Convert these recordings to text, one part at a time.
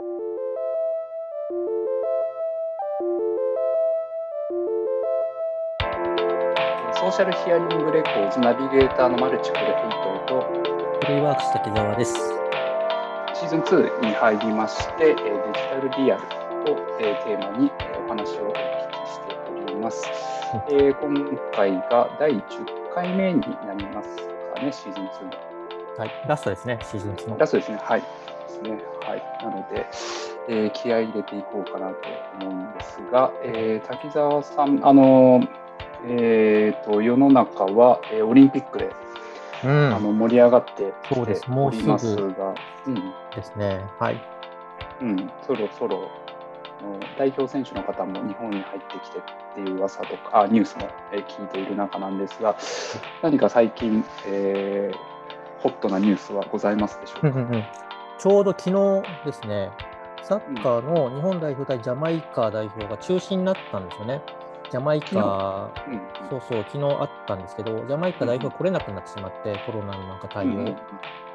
ソーシャルヒアリングレコーズナビゲーターのマルチコルヘイトとフリーワークス滝沢です。シーズン2に入りまして、えーデジタルリアルを、えーテーマに、えーお話をお聞きしております。えー今回が第10回目になりますかね、シーズン2の。はい、ラストですね、シーズン2の。ラストですね。はい。ですね。はい。なので、えー気合い入れていこうかなと思うんですが、えー滝沢さん、あのーえーと世の中は、えーオリンピックで、うん、あの盛り上がってきておりますもうが、うんですね。はい。うん、そろそろ代表選手の方も日本に入ってきてっていう噂とかあニュースも、えー聞いている中なんですが、何か最近、えーホットなニュースはございますでしょうか？うんうんうんちょうど昨日ですね、サッカーの日本代表対ジャマイカ代表が中止になったんですよね。ジャマイカ、うん。そうそう、昨日あったんですけど、ジャマイカ代表来れなくなってしまって、コロナのなんか対応、うん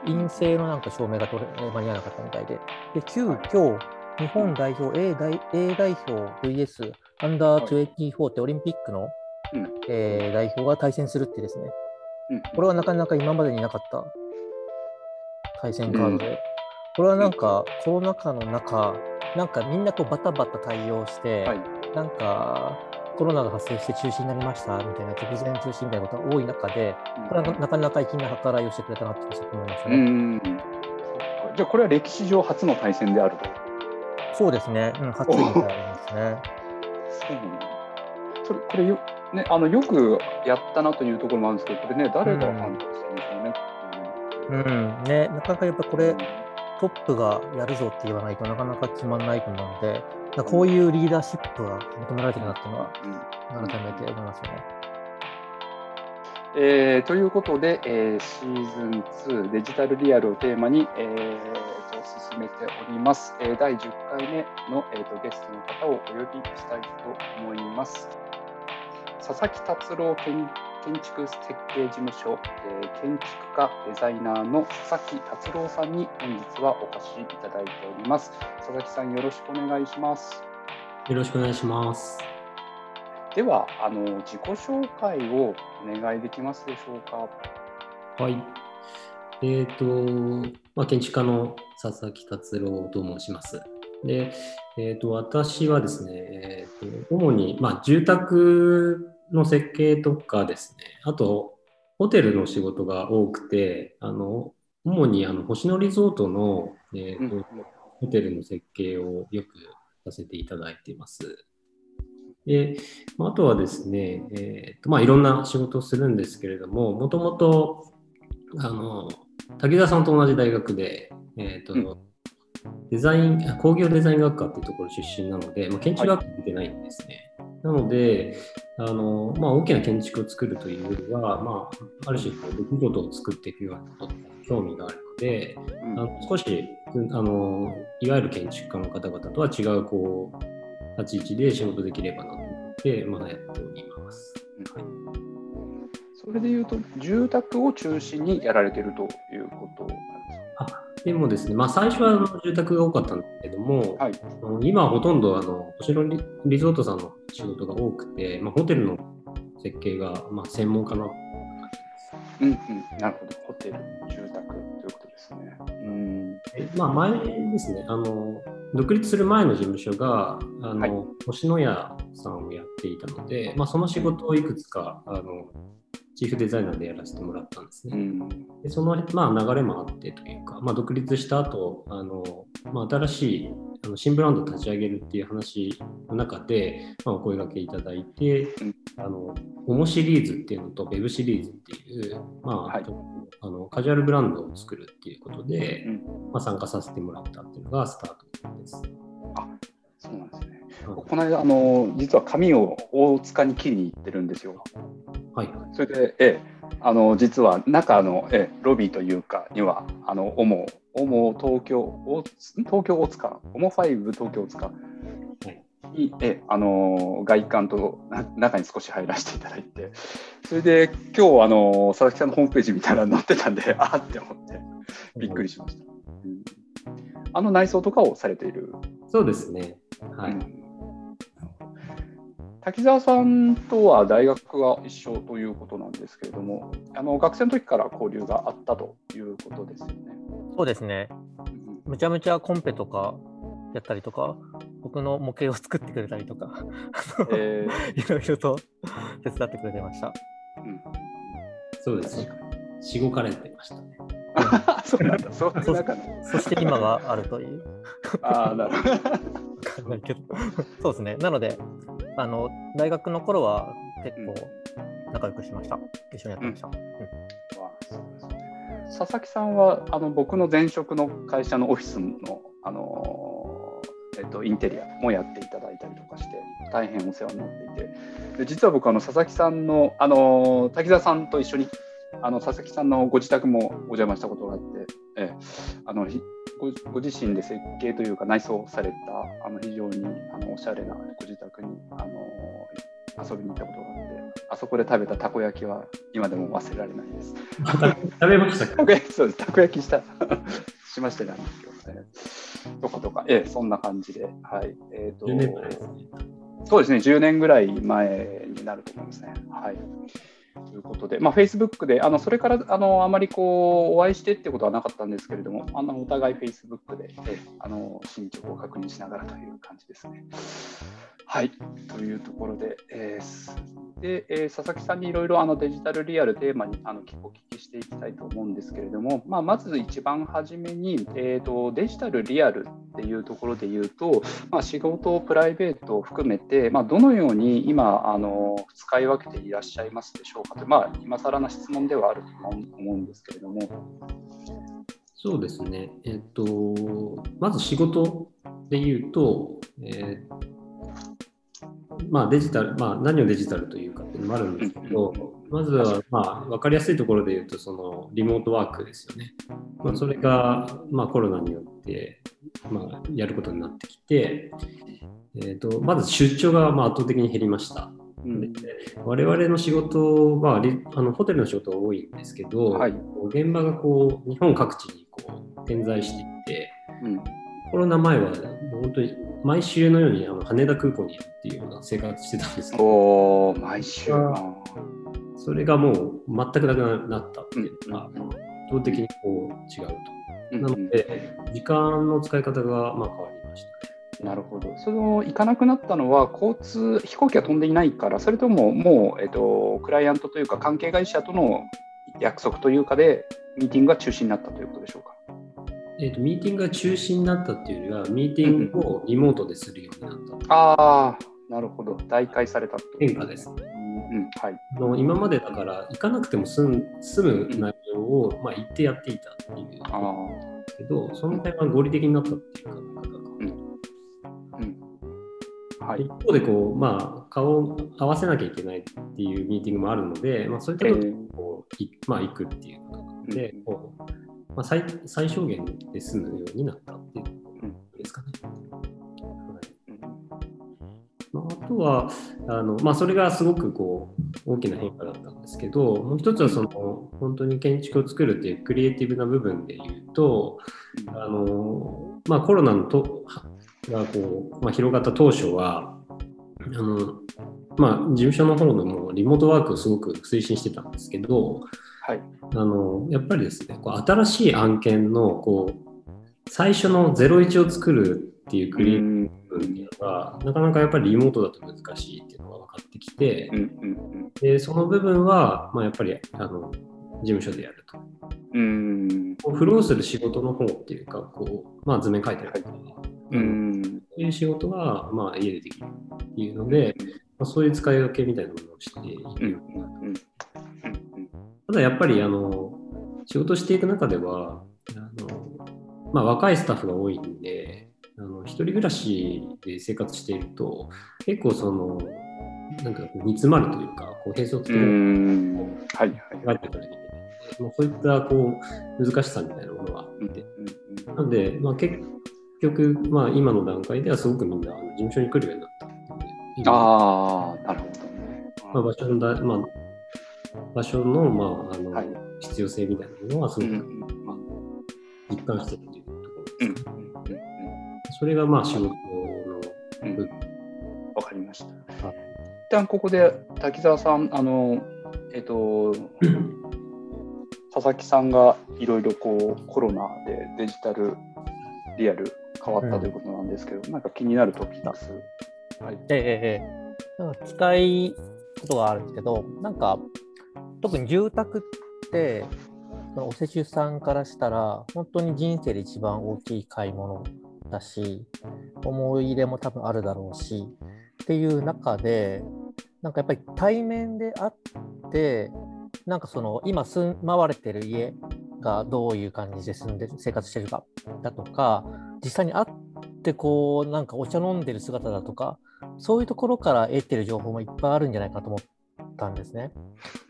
陰性のなんか証明が取れ間に合わなかったみたいで、で急遽日本代表 A 代 A 代表 VS アンダー24ってオリンピックの、うん。えー代表が対戦するってですね、うん。これはなかなか今までになかった対戦カードで、これはなんかコロナ禍の中、なんかみんなこうバタバタ対応して、はい。なんかコロナが発生して中止になりましたみたいな、突然中止みたいなことが多い中で、これはなかなか粋な計らいをしてくれたなって思いましたうね。じゃあこれは歴史上初の対戦であると。そうですね、うん、初みたいですね。そうなんだそれこれよ,、ね、あのよくやったなというところもあるんですけど、これね、誰が判断したんでしょうね。うん、ね、なかなかやっぱこれ、うんトップがやるぞって言わないとなかなか決まらないと思うので、こういうリーダーシップが求められてるなっていうのは、うん改めて思いますよね。えーということで、えーシーズン2デジタルリアルをテーマに、えーと進めております、えー第10回目の、えーとゲストの方をお呼びしたいと思います。佐々木達郎建建築設計事務所、えー建築家デザイナーの佐々木達郎さんに本日はお越しいただいております。佐々木さんよろしくお願いします。よろしくお願いします。では、あの自己紹介をお願いできますでしょうか？はい。えっ、と、まあ、建築家の佐々木達郎と申します。で、えっ、と、私はですね、えー、と主に、まあ、住宅の設計とかですね、あと、ホテルの仕事が多くて、あの、主にあの星野リゾートの、えーとうんホテルの設計をよくさせていただいています。で、まああとはですね、えーとまあ、いろんな仕事をするんですけれども、もともと、あの、滝沢さんと同じ大学で、えーとうんデザイン、工業デザイン学科っていうところ出身なので、まあ、建築学科出てないんですね。なので、あのまあ、大きな建築を作るというよりは、まあ、ある種こう、出来事を作っていくようなことに興味があるので、うん。あの少しうんあのいわゆる建築家の方々とは違うこう立ち位置で仕事できればなと思って、まだやっております。それでいうと、住宅を中心にやられているということなんですでもですね、まあ、最初はあの住宅が多かったんですけども、か。はい。今はほとんどあの星野リリゾートさんの仕事が多くて、まあ、ホテルの設計が、まあ、専門かなとうんうん。なるほど。ホテル、住宅ということですね。うん。えまあ、前ですねあの、独立する前の事務所があの、はい星野屋さんをやっていたので、まあ、その仕事をいくつかあのチーフデザイナーでやらせてもらったんですね。うん。でその、まあ、流れもあってというか、まあ、独立した後あの、まあ新しいあの新ブランドを立ち上げるっていう話の中で、まあ、お声掛けいただいて、うんあのオモシリーズっていうのと Web シリーズっていう、まあはいあのカジュアルブランドを作るっていうことで、うんまあ、参加させてもらったっていうのがスタートです。そうなんですね。はいこの間、あの、実は髪を大塚に切りに行ってるんですよ。はいそれで、ええ、あの、実は中の、ええ、ロビーというかには、あの、オモ、オモ東京、お東京大塚、オモ5東京大塚に、ええ、あの、外観とな中に少し入らせていただいて、それで今日、あの、佐々木さんのホームページ見たら載ってたんで、あーって思って、びっくりしました。うんあの内装とかをされている。そうですね。はい。うん滝沢さんとは大学が一緒ということなんですけれども、あの学生の時から交流があったということですよね。そうですね。うんむちゃむちゃコンペとかやったりとか、僕の模型を作ってくれたりとか、え いろいろと 手伝ってくれてました。うんそうですね。しごかれてましたね。そうなんだ、そういう中の。そして今があるという。ああ、なるほど。わかんないけど。そうですね。なので、あの、大学の頃は結構仲良くしました。一緒にやってました。うん。佐々木さんはあの僕の前職の会社のオフィスの、あのえっと、インテリアもやっていただいたりとかして大変お世話になっていて。で実は僕あの佐々木さんの、あの滝沢さんと一緒にあの佐々木さんのご自宅もお邪魔したことがあって、ええ。あのひごご自身で設計というか内装されたあの非常にあのおしゃれなご自宅に、あの遊びに行ったことがあってあそこで食べたたこ焼きは今でも忘れられないです。食べましたかたこ焼き、そうです。たこ焼きした、しましてなんですけどね。とかとか、ええ、そんな感じで。はい。えっ、と、10年前ですね。そうですね、10年ぐらい前になると思いますね。はい。ということで、まあ、Facebook で、あのそれからあのあまりこうお会いしてってことはなかったんですけれども、あのお互い Facebook で、えあの進捗を確認しながらという感じですね。はい、というところで、えーでえー佐々木さんにいろいろあのデジタルリアルテーマにあのお聞きしていきたいと思うんですけれども、まあ、まず一番初めに、えーと、デジタルリアルっていうところで言うと、まあ、仕事、プライベートを含めて、まあ、どのように今あの使い分けていらっしゃいますでしょうかと、まあ、今更な質問ではあると思うんですけれども。そうですね。えっと、まず仕事で言うと、えーまあデジタル、まあ何をデジタルというかっていうのもあるんですけど、まずはまあ分かりやすいところで言うと、そのリモートワークですよね。まあそれがまあコロナによってまあやることになってきて、えっと、まず出張がまあ圧倒的に減りました。う我々の仕事はリあのホテルの仕事が多いんですけど、はい現場がこう日本各地にこう点在していてうんコロナ前は本当に毎週のようにあの羽田空港にいるっていうような生活してたんですけど毎週。あそれがもう全くなくなったっていうのが圧倒的にこう違うと。うんなので時間の使い方がまあ変わりましたね。なるほど。その行かなくなったのは、交通、飛行機が飛んでいないから、それとももう、えっと、クライアントというか、関係会社との約束というかで、ミーティングが中止になったということでしょうか？えー、とミーティングが中止になったっていうよりはミーティングをリモートでするようになったああ、なるほど。代替されたと。変化です。うん、うんはい。あの今までだから行かなくても済む済む内容を、まあ、言ってやっていたっていう。けどその点が合理的になったっていう考え方がうん。はい。一。方でこう、まあ、顔を合わせなきゃいけないっていうミーティングもあるので、まあ、そういったことにこういまあ、行くっていうことで、うん。こうまあ、最最小限で済むようになったっていうことですかね。とはあの、まあ、それがすごくこう大きな変化だったんですけどもう一つはその本当に建築を作るっていうクリエイティブな部分で言うとあの、まあ、コロナのとがこう、まあ、広がった当初はあの、まあ、事務所の方でもリモートワークをすごく推進してたんですけどはい。あのやっぱりですねこう新しい案件のこう最初の01を作るっていうクリエイティブ分っていうのが、なかなかやっぱりリモートだと難しいっていうのが分かってきて、うんうんでその部分は、まあ、やっぱりあの事務所でやると。うん。フローする仕事の方っていうか、こうまあ、図面書いたりとか、ううんん。そういう仕事は、まあ、家でできるっていうので、まあ、そういう使い分けみたいなものをしていうん。る。うん。ただやっぱりあの仕事していく中ではあの、まあ、若いスタッフが多いんであの一人暮らしで生活していると結構そのなんか煮詰まるというかこう並走的うにん。はい。はい。ていかなきゃいけないので、まあ、そういったこう難しさみたいなものがあって、なので、まあ、結局、まあ、今の段階ではすごくみんな事務所に来るようになったああ、なるほどね。まあ、場所のだ、まあ、場所の,、まああのはい必要性みたいなものはすごく、うんまあ、一貫しているというところうんですかね。それがまあ仕事のうん部分。わかりました。はい一旦ここで滝沢さん、あの、えっ、と、佐々木さんがいろいろこうコロナでデジタル、リアル変わったということなんですけど、なんか気になるトピックス。はい。ええええなんか聞きたいことがあるんですけど、なんか特に住宅って、そのお施主さんからしたら、本当に人生で一番大きい買い物だし、思い入れも多分あるだろうし、っていう中で、なんかやっぱり対面であって、なんかその今住まわれてる家がどういう感じで住んで生活してるかだとか、実際に会ってこうなんかお茶飲んでる姿だとか、そういうところから得てる情報もいっぱいあるんじゃないかと思ったんですね。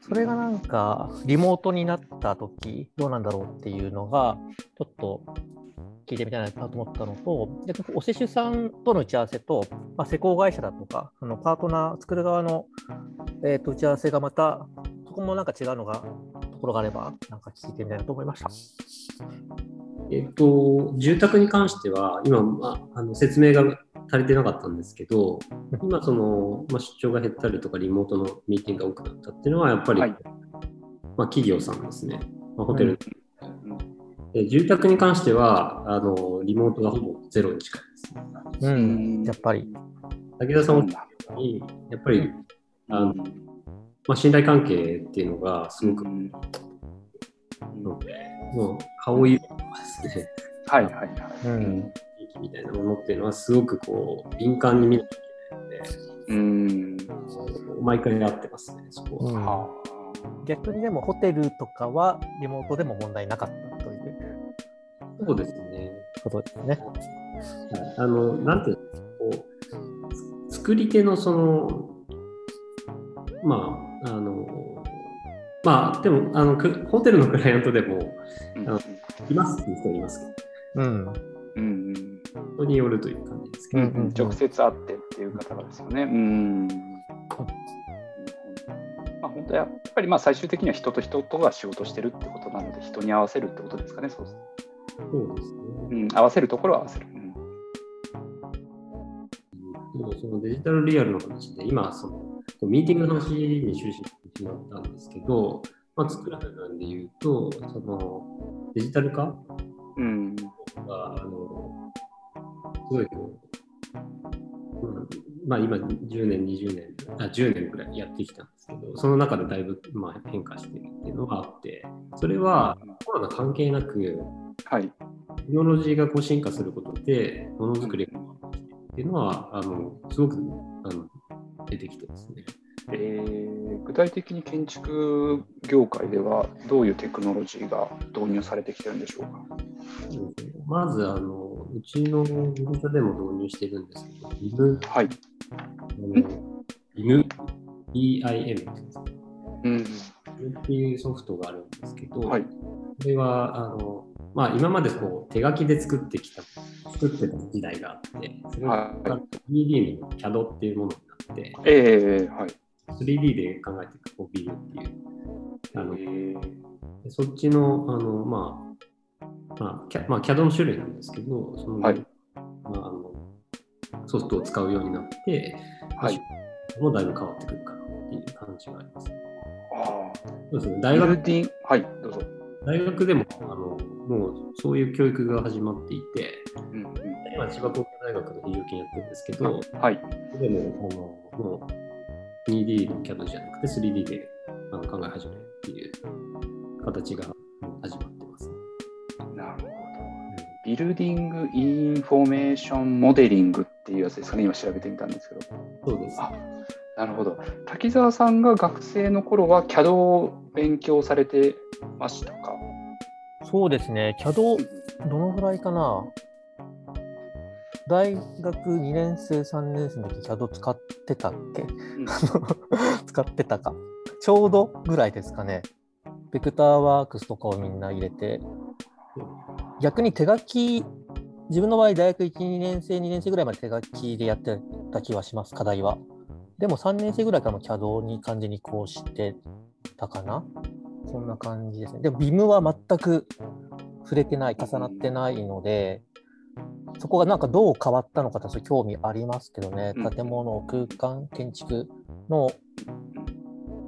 それがなんかリモートになった時どうなんだろうっていうのがちょっと聞いてみたいなと思ったのと、逆にお施主さんとの打ち合わせと、まあ、施工会社だとか、そのパートナー作る側の、えー、と打ち合わせがまた、そこもなんか違うのが、ところがあれば、なんか聞いてみたいなと思いました。えっと、住宅に関しては、今、まあ、あの説明が足りてなかったんですけど、今その、まあ、出張が減ったりとか、リモートのミーティングが多くなったっていうのは、やっぱり、はい。まあ、企業さんですね、まあ、ホテル、うん。で住宅に関してはあの、リモートがほぼゼロに近いですね。うん、やっぱり。武田さんもに、やっぱり、あのうんまあ、信頼関係っていうのがすごく、うん。ので、もう顔色とかですね、はいはいはい。うん気みたいなものっていうのは、すごくこう、敏感に見なきゃいけないので、うん。毎回やってますね、そこは。うんは逆にでもホテルとかはリモートでも問題なかったというそうですね。ことですね。はいあの、なんていうの、こう、つ作り手のその、まあ、あの、まあ、でも、あの、くホテルのクライアントでも、あうんあのいますっていう人いますけど、うん。うん人によるという感じですけど、うんうん直接会ってっていう方がですよね。うん。まあ本当はやっぱりまあ最終的には人と人とが仕事してるってことなので人に合わせるってことですかね。そうですね。うん、合わせるところは合わせる。うんそのデジタルリアルの話で、今、そのミーティングの話に終始してしまったんですけど、まあ、作る部分で言うと、そのデジタル化うんが、あの、すごいまあ今10年、20年、あ10年くらいやってきたんですけど、その中でだいぶ、まあ、変化してるっていうのがあって、それはコロナ関係なく、はい。テクノロジーがこう進化することで、ものづくりがっていうのは、あのすごくあの出てきてますね。えー具体的に建築業界ではどういうテクノロジーが導入されてきてるんでしょうか？まず、あのうちの会社でも導入してるんですけど、ビム、はい。あのビム、BIM っていうん。っていうソフトがあるんですけど、はい。これはあの、まあ、今までこう手書きで作ってきた、作ってた時代があって、それはが 3D の CAD っていうものになって、えー、はい。3D で考えていくこうビルっていう、あのえーでそっちの、あの、まあ、まあ、キャまあ、CAD の種類なんですけど、その、はいまあ、あのソフトを使うようになって、はい。もうだいぶ変わってくるかなっていう感じがあります。あそうですね、あ。大学はい、どうぞ。大学でもあのもうそういう教育が始まっていて、うんうん今、千葉工業大学の非常勤やってるんですけど、はい。でもあのもう 2D の CAD じゃなくて 3D であの考え始めるっていう形が始まって。 building information modeling っていうやつですかね、今調べてみたんですけど。そうです。あなるほど。滝沢さんが学生の頃は CAD を勉強されてましたか？そうですね、CAD、どのぐらいかな？大学2年生、3年生の時 CAD 使ってたっけ？うん 使ってたか。ちょうどぐらいですかね。ベクターワークスとかをみんな入れて、逆に手書き、自分の場合、大学1、2年生、2年生ぐらいまで手書きでやってた気はします、課題は。でも3年生ぐらいからも CAD に完全にこうしてたかな。そんな感じですね。でも BIM は全く触れてない、重なってないので、そこがなんかどう変わったのかって興味ありますけどね、うん建物、空間、建築の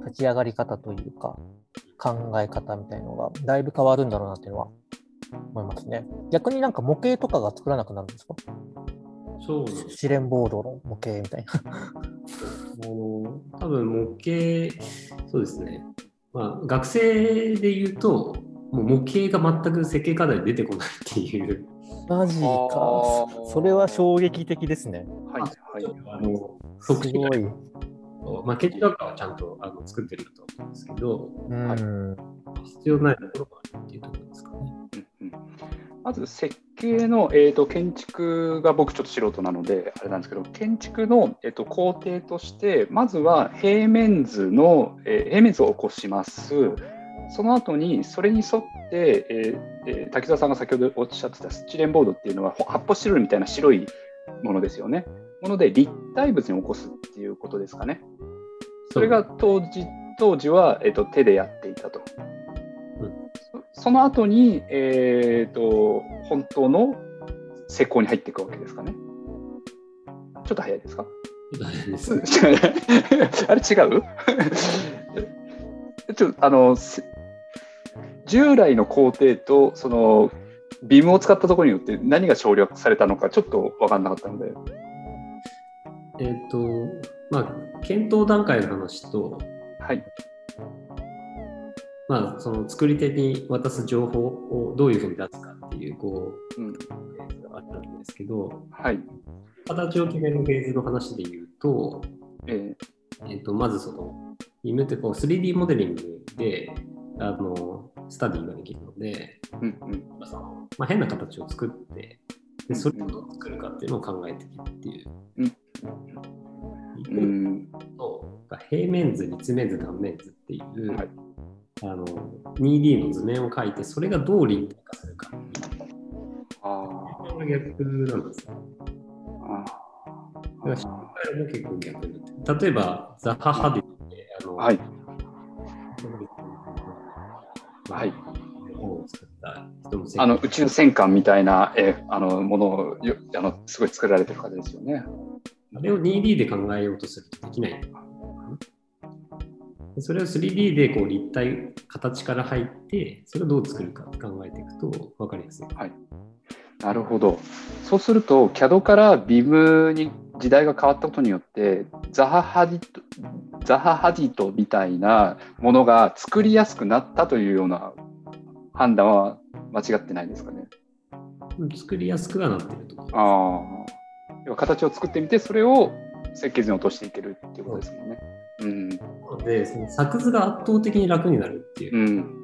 立ち上がり方というか、考え方みたいのがだいぶ変わるんだろうなっていうのは思いますね。逆になんか模型とかが作らなくなるんですか？そうです試練ボードの模型みたいな。あの多分模型、そうですね。まあ、学生で言うと、もう模型が全く設計課題で出てこないっていう、マジか。それは衝撃的ですね。はいはい。あのす特ごい。まあ、建築学科はちゃんとあの作ってると思うんですけど、うん。必要ないところがあるっていうところですかね。うん。うんまず設計の、えー、と建築が僕ちょっと素人なのであれなんですけど建築の、えー、と工程としてまずは平面図の、えー平面図を起こします。その後にそれに沿って、えーえー滝沢さんが先ほどおっしゃってたスチレンボードっていうのはほ発泡スチロールみたいな白いものですよね。もので立体物に起こすっていうことですかね。それが当時当時は、えー、と手でやっていたと。うんそその後に、えー、と本当の施工に入っていくわけですかね。ちょっと早いですか？あれ違う？ちょっとあのせ従来の工程とそのビームを使ったところによって何が省略されたのかちょっと分かんなかったので。えっ、と、まあ、検討段階の話と、はい。まあ、その作り手に渡す情報をどういうふうに出すかっていう、こう、うん。あったんですけど、はい。形を決めるフェーズの話で言うと、ええ。っとまずその、ビームってこう 3D モデリングであのスタディができるので、ーうんうん。そのまあ、変な形を作ってで、それをどう作るかっていうのを考えていくっていう。うん。一うん。平面図、立面図、断面図っていう、はいあの 2D の図面を描いて、それがどう立体化するか。あこれが逆なんですあだから失敗も結構逆に例えば、ザハ・ハディって、あの、はい。はい。本を作った人の世あの宇宙戦艦みたいなえあのものをよあのすごい作られてる方ですよね。あれを 2D で考えようとするとできないそれを 3D でこう立体、形から入って、それをどう作るか考えていくと分かりやすい。なるほど。そうすると CAD から BIM に時代が変わったことによってザハハディトザハハディトみたいなものが作りやすくなったというような判断は間違ってないですかね？うん作りやすくはなってると。ああ。形を作ってみてそれを設計図に落としていけるっていうことですもんね。うん。なので、その作図が圧倒的に楽になるっていう。うん。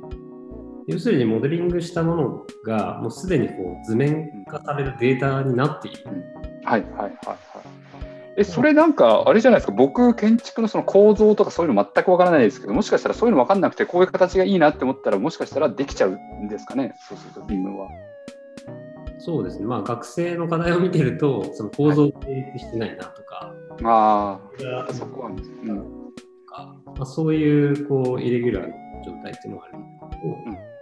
要するにモデリングしたものがもうすでにこう図面化されるデータになっている。はいはいはいはい。え、それなんか、あれじゃないですか、僕、建築のその構造とかそういうの全くわからないですけど、もしかしたらそういうの分かんなくて、こういう形がいいなって思ったら、もしかしたらできちゃうんですかね、そうすると、ビームは。そうですね。まあ学生の課題を見てると、その構造が成立してないなとか、あがあ、そこは、うん。か、まあ、そういうこうイレギュラーな状態っていうのがあるんだけど、うん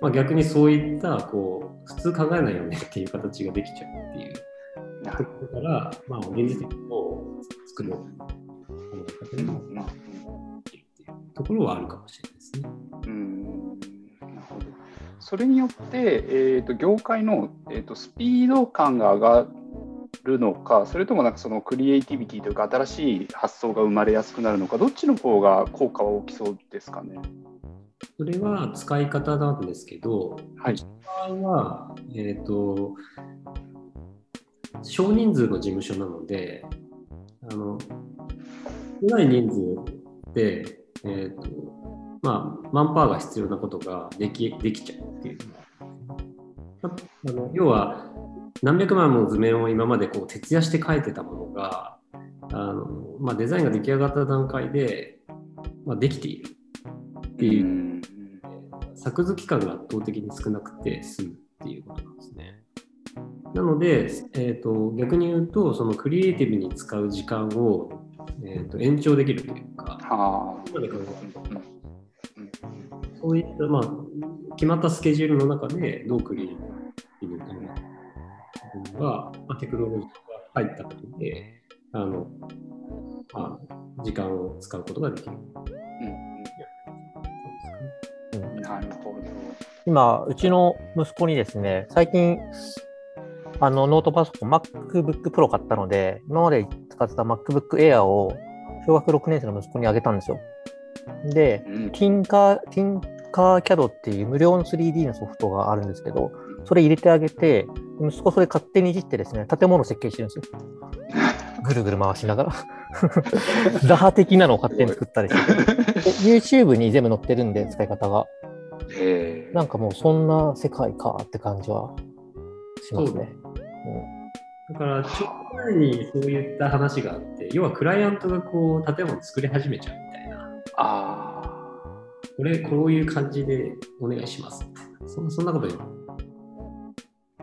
まあ、逆にそういったこう普通考えないよねっていう形ができちゃうっていう。ところから、まあ、現実的にこう作る考え方もまあできるっていう。ところはあるかもしれないですね。うん。なるほど。それによって、えー、と業界の、えー、とスピード感が上がるのか、それともなんかそのクリエイティビティというか、新しい発想が生まれやすくなるのか、どっちの方が効果は大きそうですかね？それは使い方なんですけど、はい。は、えっ、と、少人数の事務所なので、あの、少ない人数で、えっ、と、まあ、マンパワーが必要なことができできちゃうっていうあの要は、何百万もの図面を今までこう徹夜して描いてたものが、あのまあ、デザインが出来上がった段階で、まあ、できているっていうう、ん作図期間が圧倒的に少なくて済むっていうことなんですね。なので、えー、と逆に言うと、そのクリエイティブに使う時間を、えー、と延長できるというか、はで。そういった、まあ、決まったスケジュールの中でどうクリエイティブまあ、テクノロジーが入ったことで、あの、まあ、時間を使うことができる。うん、なるほど。今、うちの息子にですね、最近、あのノートパソコン、MacBook Pro 買ったので、今まで使ってた MacBook Air を小学6年生の息子にあげたんですよ。で、うんティンカー、ティンカーキャドっていう無料の 3D のソフトがあるんですけど、それ入れてあげて、息子それ勝手にいじってですね、建物設計してるんですよ。ぐるぐる回しながら。打破的なのを勝手に作ったりして。で YouTube に全部載ってるんで、使い方が。なんかもうそんな世界かって感じはしますね。だから、ちょっと前にそういった話があって、要はクライアントがこう建物作り始めちゃうみたいな、あこれ、こういう感じでお願いしますそんそんなこと言う。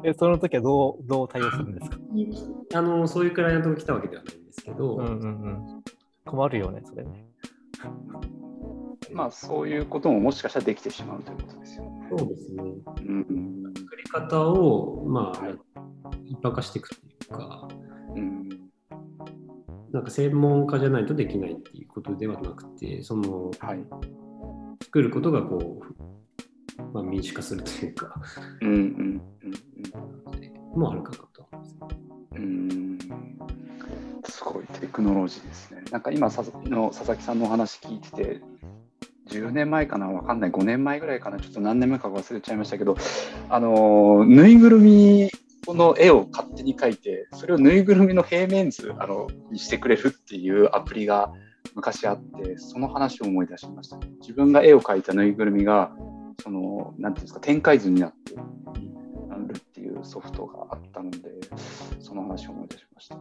えその時はどうどう対応するんですか？あのそういうクライアントが来たわけではないんですけど、うんうんうん。困るよね、それね。あ、まあそういうことももしかしたらできてしまうということですよね。そうですね。うん作り方を、まあ、はい一般化していくっていうか、うんなんか専門家じゃないとできないっていうことではなくて、そのはい。作ることがこう、まあ、民主化するというか、うんうんもあるかなと思います。うんすごいテクノロジーですね。なんか今さの佐々木さんのお話聞いてて、10年前かな、わかんない、5年前ぐらいかな、ちょっと何年前か忘れちゃいましたけど、あのぬいぐるみの絵を勝手に描いて、それをぬいぐるみの平面図あのにしてくれるっていうアプリが昔あって、その話を思い出しました。自分が絵を描いたぬいぐるみが、その、なんていうんですか、展開図になってるっていうソフトが、その話を思い出しました。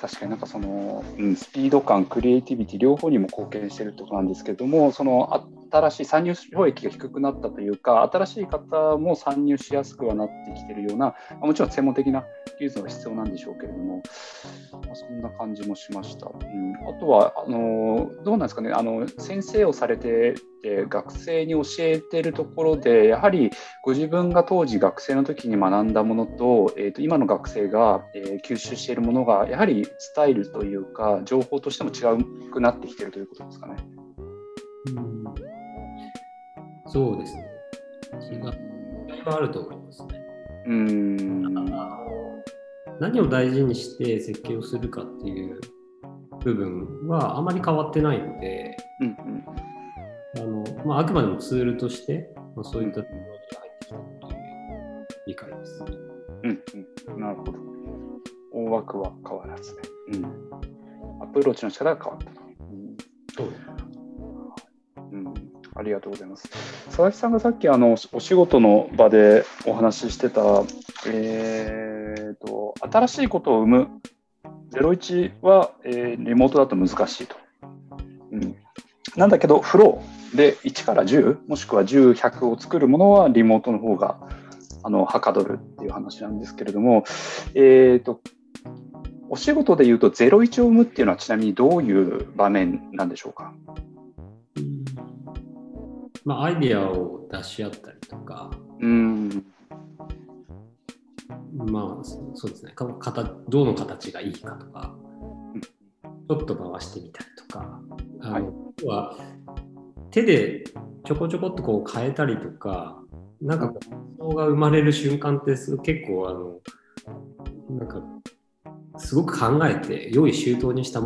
確かになんかその、うん、スピード感、クリエイティビティ両方にも貢献してるってことなんですけども、その新しい参入障壁が低くなったというか、新しい方も参入しやすくはなってきているような、もちろん専門的な技術が必要なんでしょうけれども、まそんな感じもしました。うん、あとはあの、どうなんですかねあの、先生をされてて、学生に教えているところで、やはりご自分が当時学生の時に学んだものと,、えー、と今の学生が、え吸収しているものがやはりスタイルというか情報としても違うくなってきているということですかね。うんそうですね。違いがあると思いますね。うーんあの何を大事にして設計をするかっていう部分はあまり変わってないので、うんあのまあ、あくまでもツールとして、まあ、そういったテクノロジーが入ってきたという理解です。うんうんうん、なるほど。大枠は変わらずね。うん、アプローチの仕方が変わったと。うんそううん、ありがとうございます。佐々木さんがさっきあのお仕事の場でお話ししてた、えー、と新しいことを生む01は、えーリモートだと難しいと。うん、なんだけど、フローで1から10、もしくは10、100を作るものはリモートの方があのはかどるっていう話なんですけれども、えー、とお仕事でいうと01を生むっていうのはちなみにどういう場面なんでしょうか？うんまあ、アイデアを出し合ったりとか、うん。まあ、そそうですね。か形、どの形がいいかとか、ちょっと回してみたりとか、あのはい。手でちょこちょこっとこう変えたりとか、なんか想が生まれる瞬間ってす結構あの、なんかすごく考えて、用意周到にした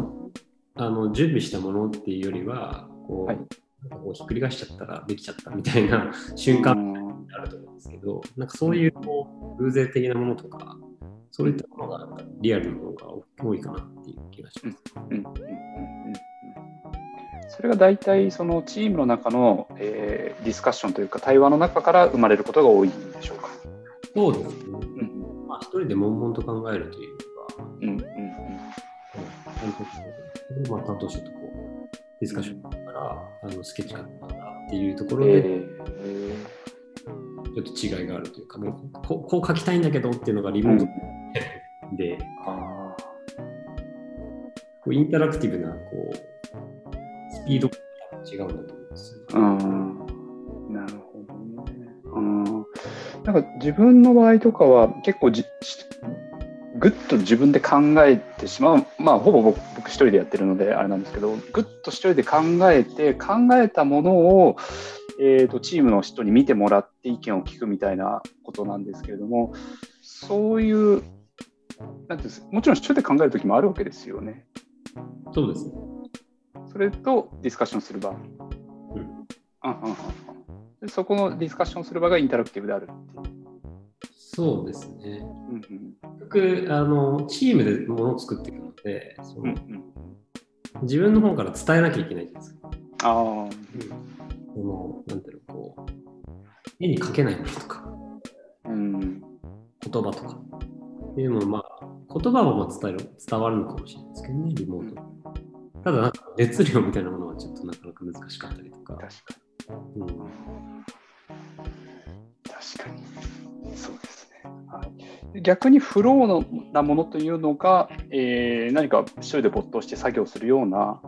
あの準備したものっていうよりは、こう、はいこうひっくり返しちゃったらできちゃったみたいな瞬間うんあると思うんですけど、なんかそういうこう偶然的なものとか、そういったものがなんかリアルの方が多いかなっていう気がします。うんうんうんうんうんそれが大体そのチームの中の、えーディスカッションというか対話の中から生まれることが多いんでしょうか？そうですね。うんまあ、一人で悶々と考えるというか、うんうんうん担当者まあ、担当者とこうディスカッションしながら、あのスケッチ書きながらっていうとこうんろで、えちょっと違いがあるというか、もうここう書きたいんだけどっていうのがリーモートうん。で、あこうインタラクティブなこうスピードが違うんだと思うんですよ。ね。ー。うんなるほどね。うんなんか自分の場合とかは結構じぐっと自分で考えてしまう、まあ、ほぼ僕僕一人でやってるのであれなんですけど、ぐっと一人で考えて、考えたものを、えーと、チームの人に見てもらって意見を聞くみたいなことなんですけれども、そういう、なんていうんですもちろん一人で考える時もあるわけですよね。そうですね。それとディスカッションする場。うんうんうんうん、そこのディスカッションする場がインタラクティブであるっていう。そうですね。うんうん、あのチームでものを作っていくのでその、うんうん、自分の方から伝えなきゃいけないじゃないですか。ああ、うん。この、なんていうの、こう、絵に描けないものとか、うん、言葉とか。っていうのまあ、言葉はまあ伝える伝わるのかもしれないですけどね、リモート。ただ、なんか熱量みたいなものはちょっとなかなか難しかったりとか。確かに。うん、確かに。そうです。逆にフローなものというのが、えー、何か一人で没頭して作業するような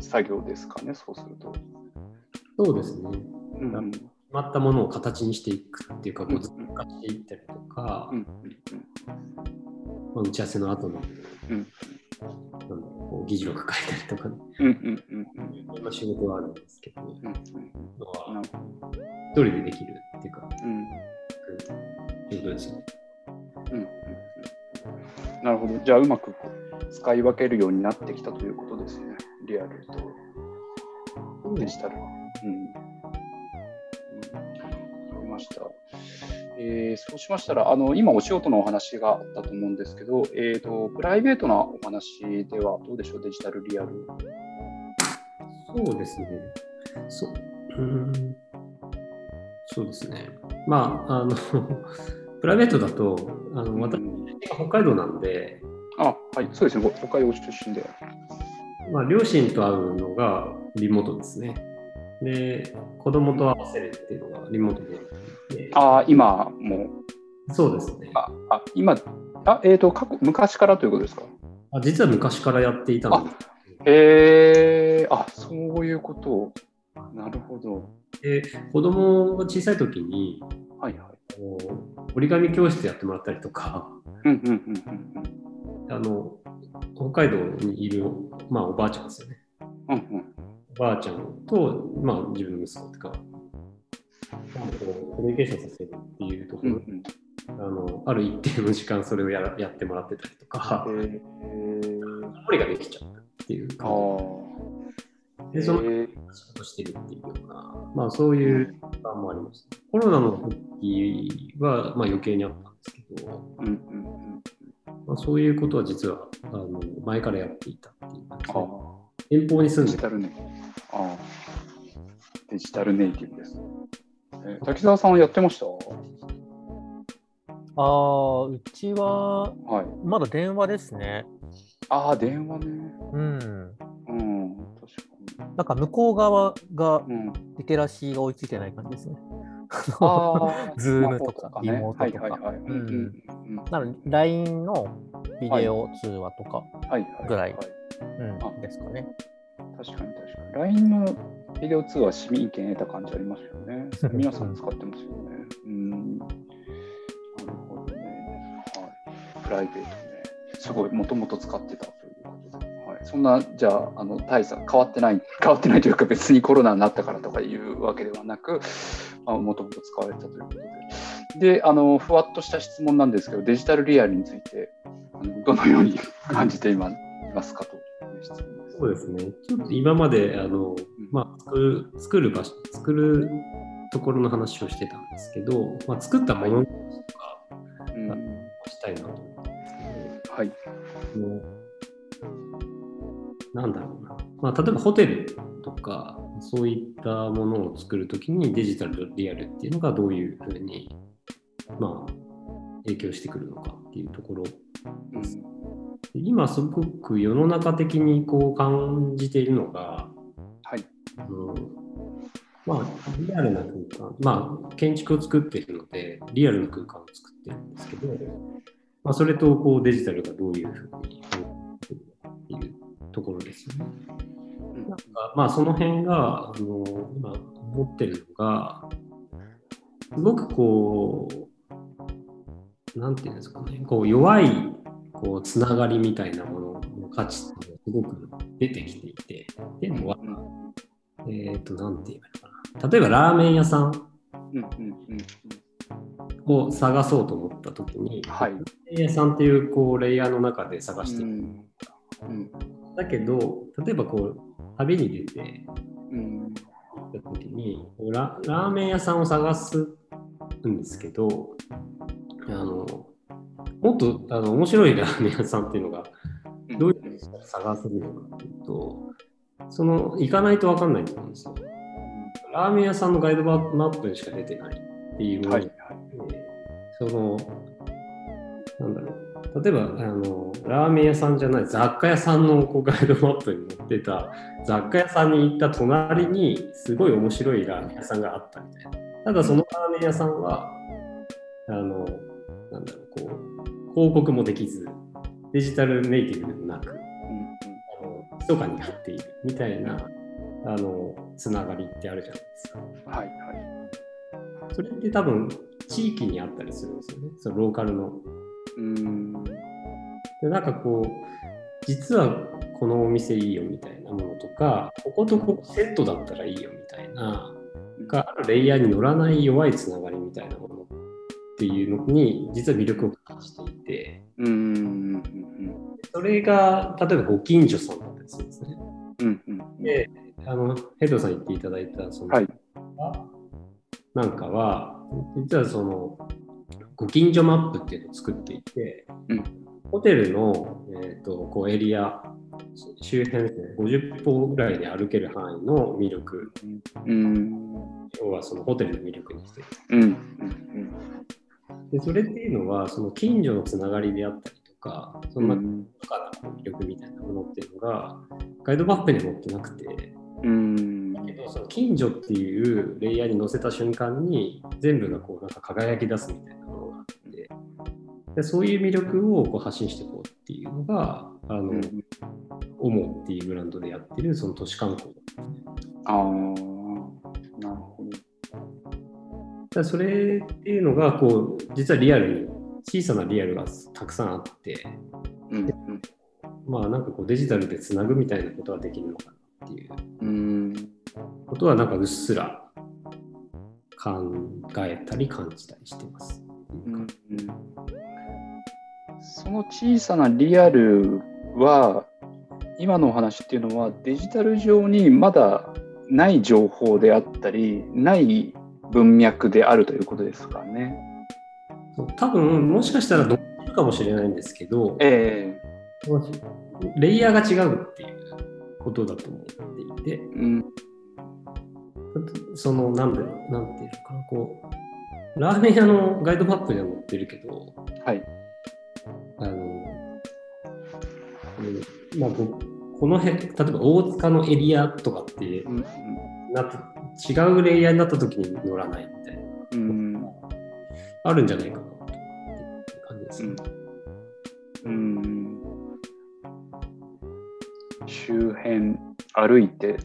作業ですかね、そうすると。そうですね。うん、決まったものを形にしていくっていうか、こう、通過していったりとか、打ち合わせの後の、うん、なんこう議事録書いたりとか、ね、うん。うん。うん。うん、仕事はあるんですけど、うん。うん、一人でできるっていうか、うんということですね。うん、なるほど。じゃあ、うまく使い分けるようになってきたということですね。リアルとデジタル。うん。わ、かりました。えー、そうしましたら、あの今、お仕事のお話があったと思うんですけど、えーと、プライベートなお話ではどうでしょう、デジタルリアル。そうですね。そううんそうですね。まあ、あの プライベートだと、あの私、北海道なんで、あ、はい、そうですね、北海道出身で。まあ、両親と会うのがリモートですね。で、子供と合わせるっていうのがリモートで。ああ、今もそうですね。あ、あ今、あえっ、ー、と過去、昔からということですか？あ実は昔からやっていたんです。へえー、あ、そういうこと。なるほど。で、子供が小さい時に、はいはい、折り紙教室やってもらったりとか、あの北海道にいる、まあ、おばあちゃんですよね。うんうん、おばあちゃんと、まあ、自分の息子とか、コミュニケーションさせるっていうところ、うんうん、あのある一定の時間それをややってもらってたりとか、えー、ができちゃったっていうか。で、その、仕事してるっていうような、まあそういう感もあります、ね。コロナの時は、まあ余計にあったんですけど、うんうんうんまあ、そういうことは実はあの前からやっていたっていう感じで、遠方に住んでデジタルネあデジタルネイティブです。えー、滝沢さんはやってました？ああ、うちは、はい、まだ電話ですね。ああ、電話ね。うん。うん。なんか向こう側がリテラシーが追いついてない感じですね。ズームとかリモートとか。なので LINE のビデオ通話とかぐらいですかね。確かに確かに。LINE のビデオ通話市民権得た感じありますよね。皆さん使ってますよね。うん。なるほどね。はい。プライベートね。すごい、もともと使ってた。そんな、じゃあ、あの大差変わってない、変わってないというか、別にコロナになったからとかいうわけではなく、もともと使われたということで。で、あの、ふわっとした質問なんですけど、デジタルリアルについて、あのどのように感じていますかという質問です。そうですね。ちょっと今まで、あの、まあ、作る、作る場所、作るところの話をしてたんですけど、まあ、作ったものとか、うん、したいなと思ったんですけど、はい。なんだろうな、まあ、例えばホテルとかそういったものを作るときにデジタルとリアルっていうのがどういうふうに、まあ、影響してくるのかっていうところです。うん、今すごく世の中的にこう感じているのが、はい。うんまあ、リアルな空間、まあ、建築を作っているので、リアルな空間を作ってるんですけど、まあ、それとこうデジタルがどういうふうにっていうところですよね。なんかまあその辺があの今思ってるのがすごくこう、なんていうんですかね、こう弱いこうつながりみたいなものの価値ってすごく出てきていて、っていうのは、えっ、と、なんて言えばいいのかな。例えばラーメン屋さんを探そうと思ったときに、はい。ラーメン屋さんっていうこうレイヤーの中で探してる。うん。うんだけど、例えばこう、旅に出てうん行ったときにラ、ラーメン屋さんを探すんですけど、あの、もっとあの面白いラーメン屋さんっていうのがうんどういうふうに探せるのかっていうと、その行かないと分かんないと思うんですよ。ラーメン屋さんのガイドマップにしか出てないっていうもので、はいその、なんだろう、例えばあのラーメン屋さんじゃない雑貨屋さんのこうガイドマップに載ってた雑貨屋さんに行った隣にすごい面白いラーメン屋さんがあったみたいな。ただそのラーメン屋さんは、あの、なんだろう、こう、広告もできず、デジタルネイティブでもなく、うんあの密かになっているみたいなあのつながりってあるじゃないですか。うんはいはいそれって多分地域にあったりするんですよね、そのローカルの。うん。でなんかこう、実はこのお店いいよみたいなものとか、こことここセットだったらいいよみたいな、があるレイヤーに乗らない弱いつながりみたいなものっていうのに、実は魅力を感じていて、うんうんそれが例えばご近所さんだったりするんですね。うんうんうん。で、あのヘッドさん言っていただいたその、はい。なんかは、実はそのご近所マップっていうのを作っていて、うん。ホテルの、えー、とこうエリア周辺ですね、50歩ぐらいで歩ける範囲の魅力、うん。要はそのホテルの魅力にして。いる。うん。うん。でそれっていうのは、その近所のつながりであったりとか、その中の魅力みたいなものっていうのが、ガイドマップには載ってなくて、うん。けどその近所っていうレイヤーに載せた瞬間に全部がこうなんか輝き出すみたいなものでそういう魅力をこう発信していこうっていうのがあの、うん。オモっていうブランドでやってるその都市観光ああなるほど。だそれっていうのがこう実はリアルに小さなリアルがたくさんあって。うんまあなんかこうデジタルでつなぐみたいなことはできるのかなっていう。うん。ことはなんかうっすら考えたり感じたりしてます。うんその小さなリアルは今のお話っていうのはデジタル上にまだない情報であったりない文脈であるということですかね。多分もしかしたらどっちかもしれないんですけど、えレイヤーが違うっていうことだと思っていて、えうんその、なんだろう、なんていうのかな、こう、ラーメン屋のガイドマップには載ってるけど、はいまあ、この辺、例えば大塚のエリアとかってうんなって、違うレイヤーになった時に乗らないみたいな、うんあるんじゃないかなと思って感じですね。うん。周辺歩いて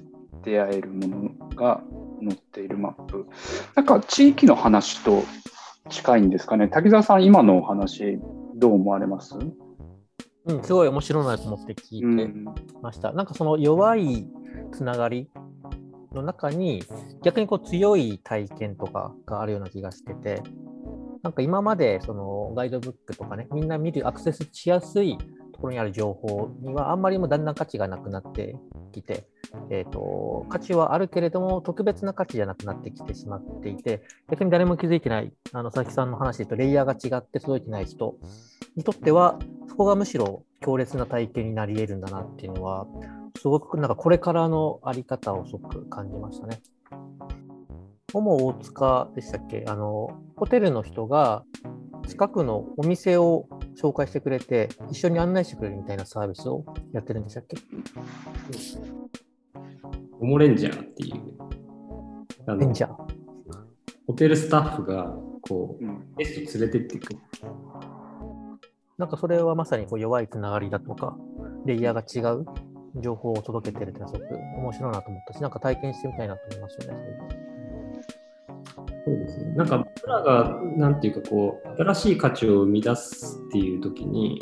出会えるものが載っているマップ。なんか地域の話と近いんですかね。滝沢さん今のお話どう思われます？うん、すごい面白いなと思って聞いてました。なんかその弱いつながりの中に逆にこう強い体験とかがあるような気がしてて、なんか今までそのガイドブックとかね、みんな見るアクセスしやすいところにある情報にはあんまりもだんだん価値がなくなってきて、えー、と価値はあるけれども特別な価値じゃなくなってきてしまっていて、逆に誰も気づいてない、あの佐々木さんの話で言うとレイヤーが違って届いてない人にとっては、そこがむしろ強烈な体験になり得るんだなっていうのは、すごくなんかこれからのあり方をすごく感じましたね。もも大塚でしたっけ？あの、ホテルの人が近くのお店を紹介してくれて、一緒に案内してくれるみたいなサービスをやってるんでしたっけ？オモレンジャーっていう、レンジャー。ホテルスタッフがこううんゲスト連れてってくる。なんかそれはまさにこう弱いつながりだとか、レイヤーが違う情報を届けてるっていうのはすごく面白いなと思ったし、なんか体験してみたいなと思いますよね。そうですね。なんか僕らが、なんていうかこう、新しい価値を生み出すっていう時に、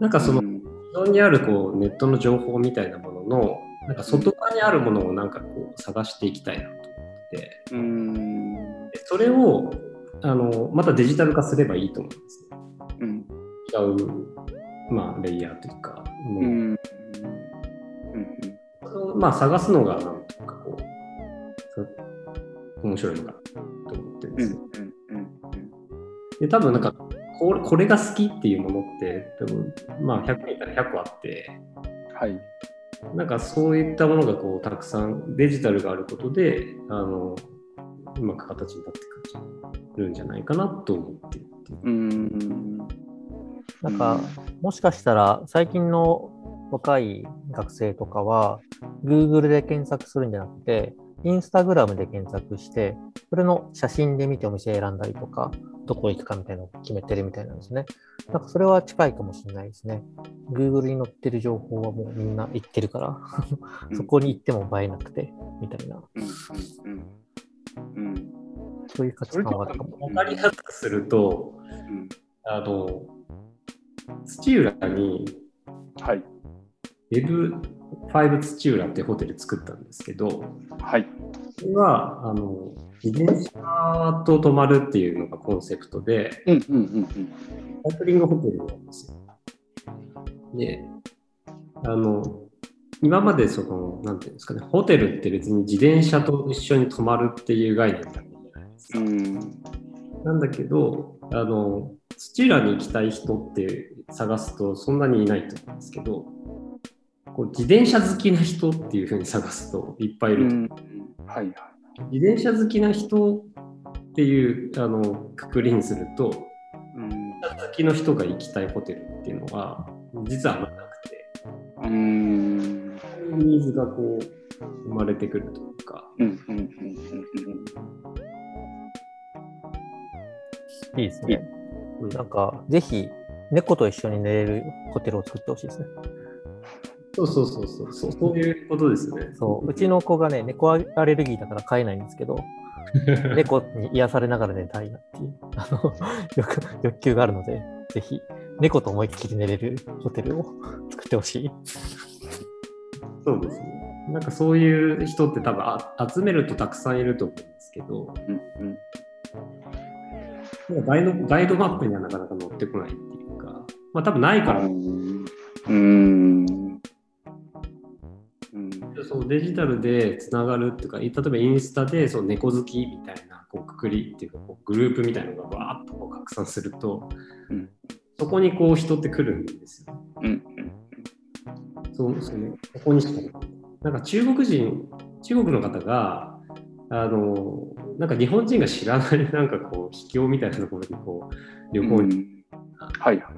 なんかその、うん既存にあるこうネットの情報みたいなものの、なんか外側にあるものをなんかこう探していきたいなと思ってて、うんでそれをあのまたデジタル化すればいいと思うんですね。うん違う、まあ、レイヤーというか、もう。うん。うん。まあ、探すのがなんかこうそ面白いのかなと思ってるんうんですよ。うん。で多分なんかこれこれが好きっていうものって多分まあ100人いたら100個あって。はい。なんかそういったものがこうたくさんデジタルがあることであのうまく形になってくるんじゃないかなと思ってっていう。うんなんか、もしかしたら最近の若い学生とかは、Google で検索するんじゃなくて、Instagram で検索して、それの写真で見てお店選んだりとか、どこ行くかみたいなのを決めてるみたいなんですね。なんかそれは近いかもしれないですね。Google に載ってる情報はもうみんな言ってるから、そこに行っても映えなくて、みたいな、うんうんうんうんそういう価値観はあるかも。分かりやすくするとうんあの土浦にはい。Web5 土浦ってホテル作ったんですけど、はい。それはあの自転車と泊まるっていうのがコンセプトで、うんうんうんサイクリングホテルなんですよ。で、あの、今までその、なんていうんですかね、ホテルって別に自転車と一緒に泊まるっていう概念だったじゃないですか。うん。うん。なんだけど、あの、土浦に行きたい人って探すとそんなにいないと思うんですけど、こう自転車好きな人っていうふうに探すといっぱいいると。うんはいはい。自転車好きな人っていうあのくくりにすると、うん好きの人が行きたいホテルっていうのは実はあんまりなくて、うん。ニーズがこう生まれてくるというか、うんうんうんいいですね。うんなんか、ぜひ、猫と一緒に寝れるホテルを作ってほしいですね。そうそうそうそうそう、そういうことですね。そう、うちの子がね、猫アレルギーだから飼えないんですけど、猫に癒されながら寝たいなっていうあの 欲欲求があるので、ぜひ、猫と思いっきり寝れるホテルを 作ってほしい。そうですね。なんかそういう人って多分あ集めるとたくさんいると思うんですけど、うんうんガイドガイドマップにはなかなか載ってこないっていうか、まあ多分ないから、うん。うん。うん。そうデジタルでつながるっていうか、例えばインスタでそう猫好きみたいなこうくくりっていうかこうグループみたいなのがわーっとこう拡散すると、うん。そこにこう人って来るんですよ。うん。そうそのここにし。なんか中国人、中国の方が、あの、なんか日本人が知らないなんかこう秘境みたいなところにこう旅行に、うんはいはい。こ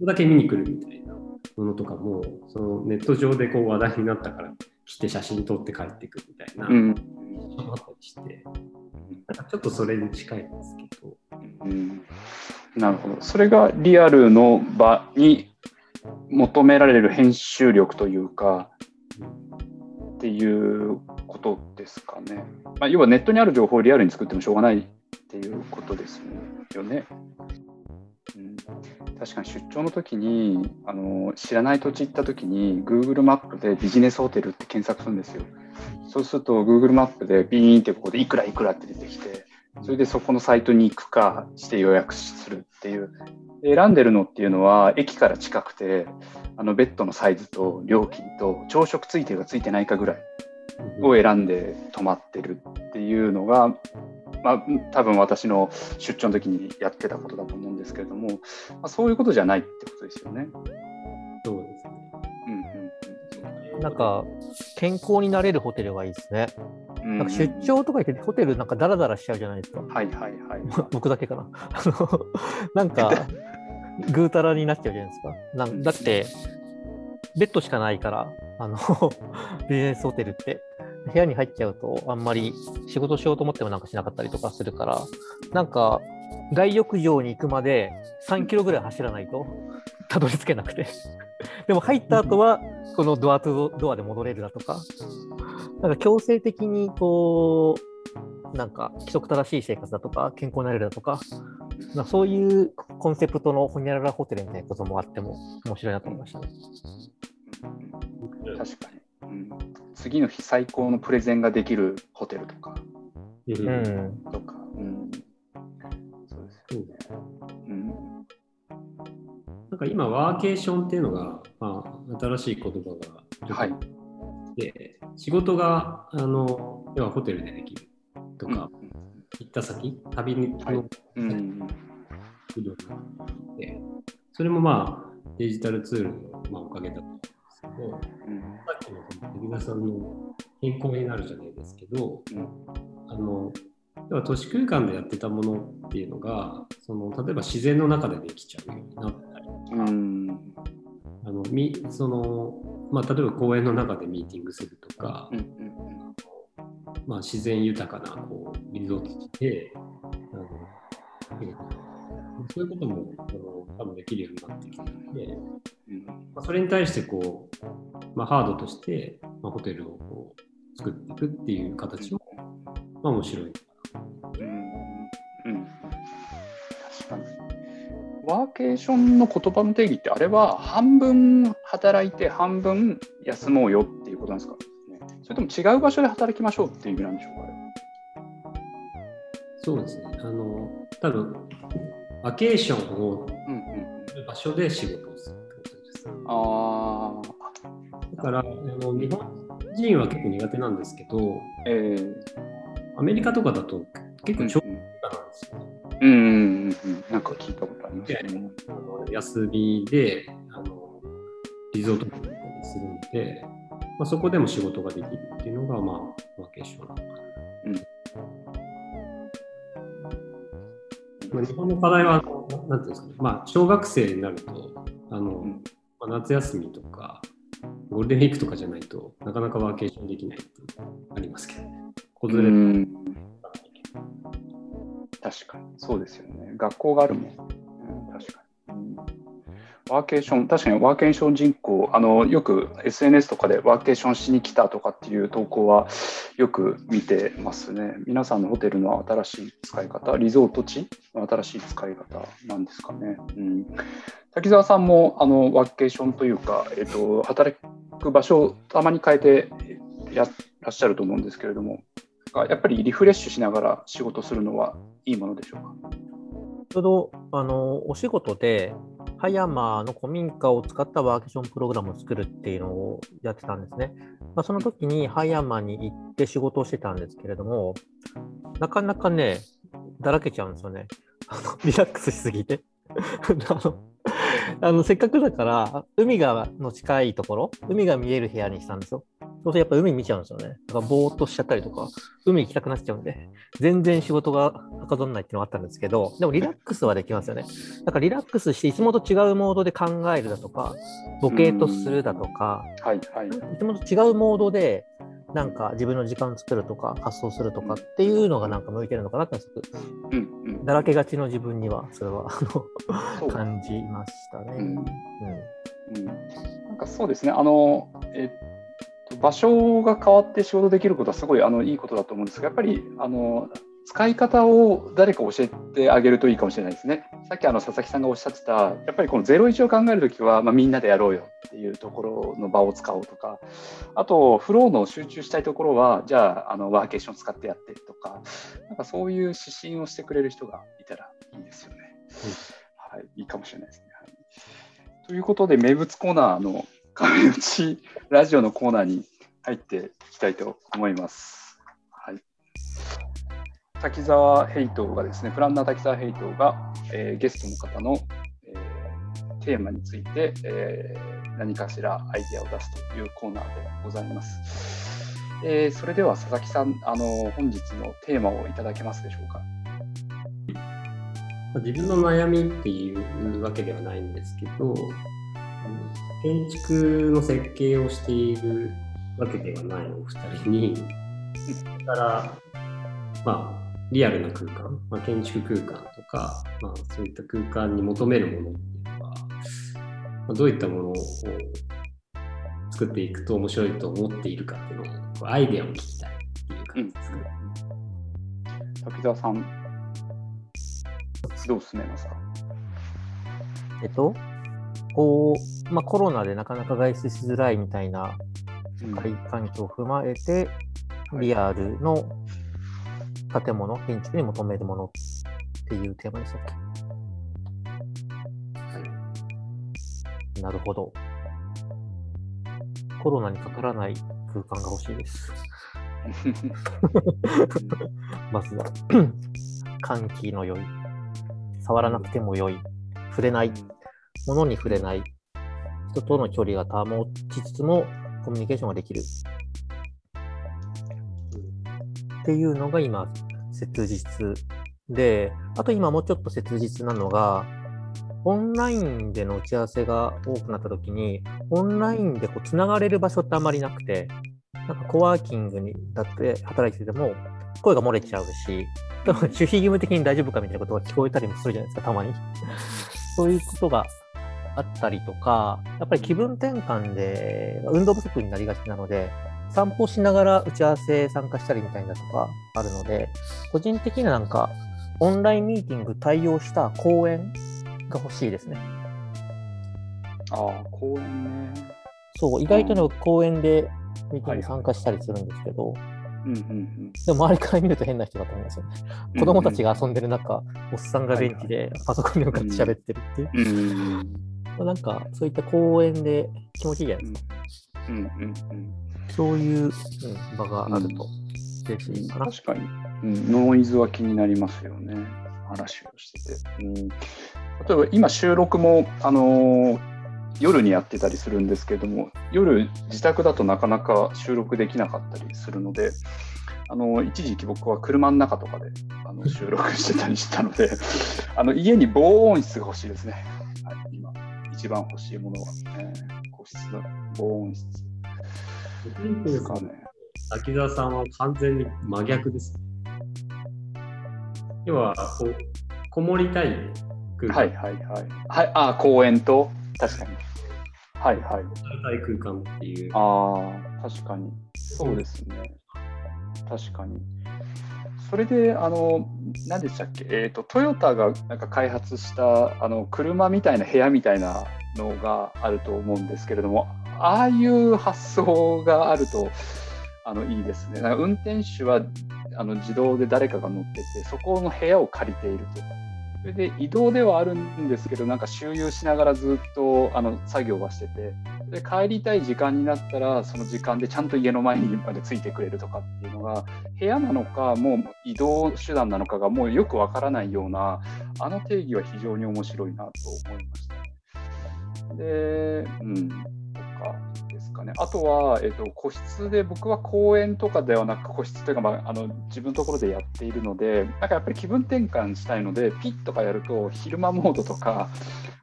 こだけ見に来るみたいなものとかも、そのネット上でこう話題になったから来て写真撮って帰ってくるみたいな、うんあったりして、なんかちょっとそれに近いんですけど、うんなるほど。それがリアルの場に求められる編集力というか、っていうことですかね。まあ、要はネットにある情報をリアルに作ってもしょうがないっていうことですよね。うん、確かに出張の時にあの知らない土地行った時に Google マップでビジネスホテルって検索するんですよ。そうすると Google マップでビーンってここでいくらいくらって出てきて、それでそこのサイトに行くかして予約するっていう。選んでるのっていうのは駅から近くて、あのベッドのサイズと料金と朝食ついてるかついてないかぐらいを選んで泊まってるっていうのが、まあ、多分私の出張の時にやってたことだと思うんですけれども、まあ、そういうことじゃないってことですよね。そうですね。うんうんなんか、健康になれるホテルがいいですね。うんなんか出張とか行ってホテルなんかダラダラしちゃうじゃないですか。はいはいはい。僕だけかな。なんか、ぐうたらになっちゃうじゃないですか。なんだって、ベッドしかないから、あの、ビジネスホテルって、部屋に入っちゃうと、あんまり仕事しようと思ってもなんかしなかったりとかするから、なんか、大浴場に行くまで3キロぐらい走らないと、たどり着けなくて。でも入った後は、このドアトゥドアで戻れるだとか、なんか強制的にこう、なんか規則正しい生活だとか、健康になれるだとか、まあ、そういうコンセプトのホニャララホテルみたいなこともあっても面白いなと思いましたね。確かに、うん。次の日最高のプレゼンができるホテルとか。うん。とか。うん。そうですよね。うん。なんか今、ワーケーションっていうのが、まあ、新しい言葉が。はい。で、仕事が、あの、要はホテルでできるとか、うん、行った先、旅に行った先、はいうんで、それもまあデジタルツールの、まあ、おかげだと思うん。さっきの関田さんの健康になるじゃないですけど、うん、あの要は都市空間でやってたものっていうのがその例えば自然の中でできちゃうようになったり。とか、うん、あのみそのまあ、例えば公園の中でミーティングするとか、うんうんまあ、自然豊かなこうリゾートであのそういうこともあの多分できるようになってきうんまあ、それに対してこう、まあ、ハードとして、まあ、ホテルをこう作っていくっていう形も、まあ、面白い。うん、うん、確かに。ワーケーションの言葉の定義ってあれは半分働いて半分休もうよっていうことなんですかそれとも違う場所で働きましょうっていう意味なんでしょうかそうですね。あの多分バケーションを場所で仕事をするってことです。あだからあの日本人は結構苦手なんですけど、えー、アメリカとかだと結構長期間なんですよ、うんうんうんなんか聞いたことありますね。休みであのリゾートとかにするので、まあ、そこでも仕事ができるっていうのが、まあ、バケーションなのかな。うんまあ、日本の課題は、なんていうんですかね、まあ、小学生になると、あの、まあ、夏休みとか、ゴールデンウィークとかじゃないとなかなかワーケーションできないっていうのありますけどね。子連れ確かに、そうですよね。学校があるもん。うん、確かに。ワーケーション、確かにワーケーション人口、あのよく SNS とかでワーケーションしに来たとかっていう投稿はよく見てますね。皆さんのホテルの新しい使い方、リゾート地の新しい使い方なんですかね。うん、滝沢さんもあのワーケーションというか、えーと、働く場所をたまに変えてやらっしゃると思うんですけれども、やっぱりリフレッシュしながら仕事するのはいいものでしょうか？ちょうどあのお仕事で葉山の古民家を使ったワーケーションプログラムを作るっていうのをやってたんですね。まあ、その時に葉山に行って仕事をしてたんですけれども、なかなかね、だらけちゃうんですよね。リラックスしすぎて。あのあのせっかくだから海がの近いところ海が見える部屋にしたんですよそうするとやっぱ海見ちゃうんですよね。だからぼーっとしちゃったりとか海行きたくなっちゃうんで全然仕事がはかどんないっていうのがあったんですけどでもリラックスはできますよね。だからリラックスしていつもと違うモードで考えるだとかボケーとするだとか、はいはい、いつもと違うモードでなんか自分の時間作るとか発想するとかっていうのがなんか向いてるのかなってうんうん、だらけがちの自分にはそれは感じましたね。うん、うん。なんかそうですね。あの、え場所が変わって仕事できることはすごいあのいいことだと思うんですがやっぱりあの使い方を誰か教えてあげるといいかもしれないですね。さっきあの佐々木さんがおっしゃってた、やっぱりこの01を考えるときは、まあ、みんなでやろうよっていうところの場を使おうとか、あと、フローの集中したいところは、じゃあ、あのワーケーション使ってやってとか、なんかそういう指針をしてくれる人がいたらいいですよね。うん、はい、いいかもしれないですね。はい、ということで、名物コーナーの壁打ちラジオのコーナーに入っていきたいと思います。滝沢ヘイトがですね、プランナー滝沢ヘイトが、えー、ゲストの方の、えー、テーマについて、えー、何かしらアイディアを出すというコーナーでございます。えー、それでは佐々木さん、あの本日のテーマをいただけますでしょうか？自分の悩みっていうわけではないんですけど、建築の設計をしているわけではないお二人に、それから、まあ、リアルな空間、まあ、建築空間とか、まあ、そういった空間に求めるものっていうのは、まあ、どういったものを作っていくと面白いと思っているかっていうのをアイデアを聞きたいっていう感じですかね。滝沢さん、どう進めますか？えっと、こう、まあ、コロナでなかなか外出しづらいみたいな社会環境を踏まえて、リアルの建物、建築に求めるものっていうテーマでしたっけ？なるほど。コロナにかからない空間が欲しいです。まずは、換気の良い、触らなくても良い、触れない、ものに触れない、人との距離が保ちつつもコミュニケーションができる。っていうのが今、切実で、あと今もうちょっと切実なのが、オンラインでの打ち合わせが多くなったときに、オンラインでこうつながれる場所ってあまりなくて、なんかコワーキングにだって働いてても、声が漏れちゃうし、でも守秘義務的に大丈夫かみたいなことが聞こえたりもするじゃないですか、たまに。そういうことがあったりとか、やっぱり気分転換で運動不足になりがちなので、散歩しながら打ち合わせ参加したりみたいなとかあるので、個人的にはなんか、オンラインミーティング対応した講演が欲しいですね。ああ、公園ね。そう、意外とね、講演でミーティング参加したりするんですけど、うんうんうん。でも周りから見ると変な人だと思うんですよね。子供たちが遊んでる中、おっさんがベンチでパソコンに向かって喋ってるっていう。うんうんうんまあなんか、そういった公園で気持ちいいじゃないですか。うんうんうんそういう、うん場があると嬉しいかな。確かに、うん、ノイズは気になりますよね、話をしてて。うん、例えば今、収録も、あのー夜にやってたりするんですけども、夜、自宅だとなかなか収録できなかったりするので、あの一時期僕は車の中とかであの収録してたりしたので、あの家に防音室が欲しいですね。はい、今、一番欲しいものは、えー個室の防音室ですかね。滝沢さんは完全に真逆ですね。要はこう、こもりたい空間、はいはいはい。はい、あ公園と、確かに。はいはい空間っていう。ああ、確かに。そうですね。確かに。それで、あの、何でしたっけ、えっ、と、トヨタがなんか開発した、あの、車みたいな部屋みたいなのがあると思うんですけれども、ああいう発想があると、あの、いいですね。なんか運転手は、あの、自動で誰かが乗ってて、そこの部屋を借りていると。それで移動ではあるんですけど、なんか周遊しながらずっとあの作業はしてて、で帰りたい時間になったら、その時間でちゃんと家の前にまでついてくれるとかっていうのが、部屋なのか、もう移動手段なのかがもうよくわからないような、あの定義は非常に面白いなと思いました。で、うん、とかね。あとは、えっと、個室で、僕は公園とかではなく、個室というか、まあ、あの自分のところでやっているので、なんかやっぱり気分転換したいので、ピッとかやると、昼間モードとか、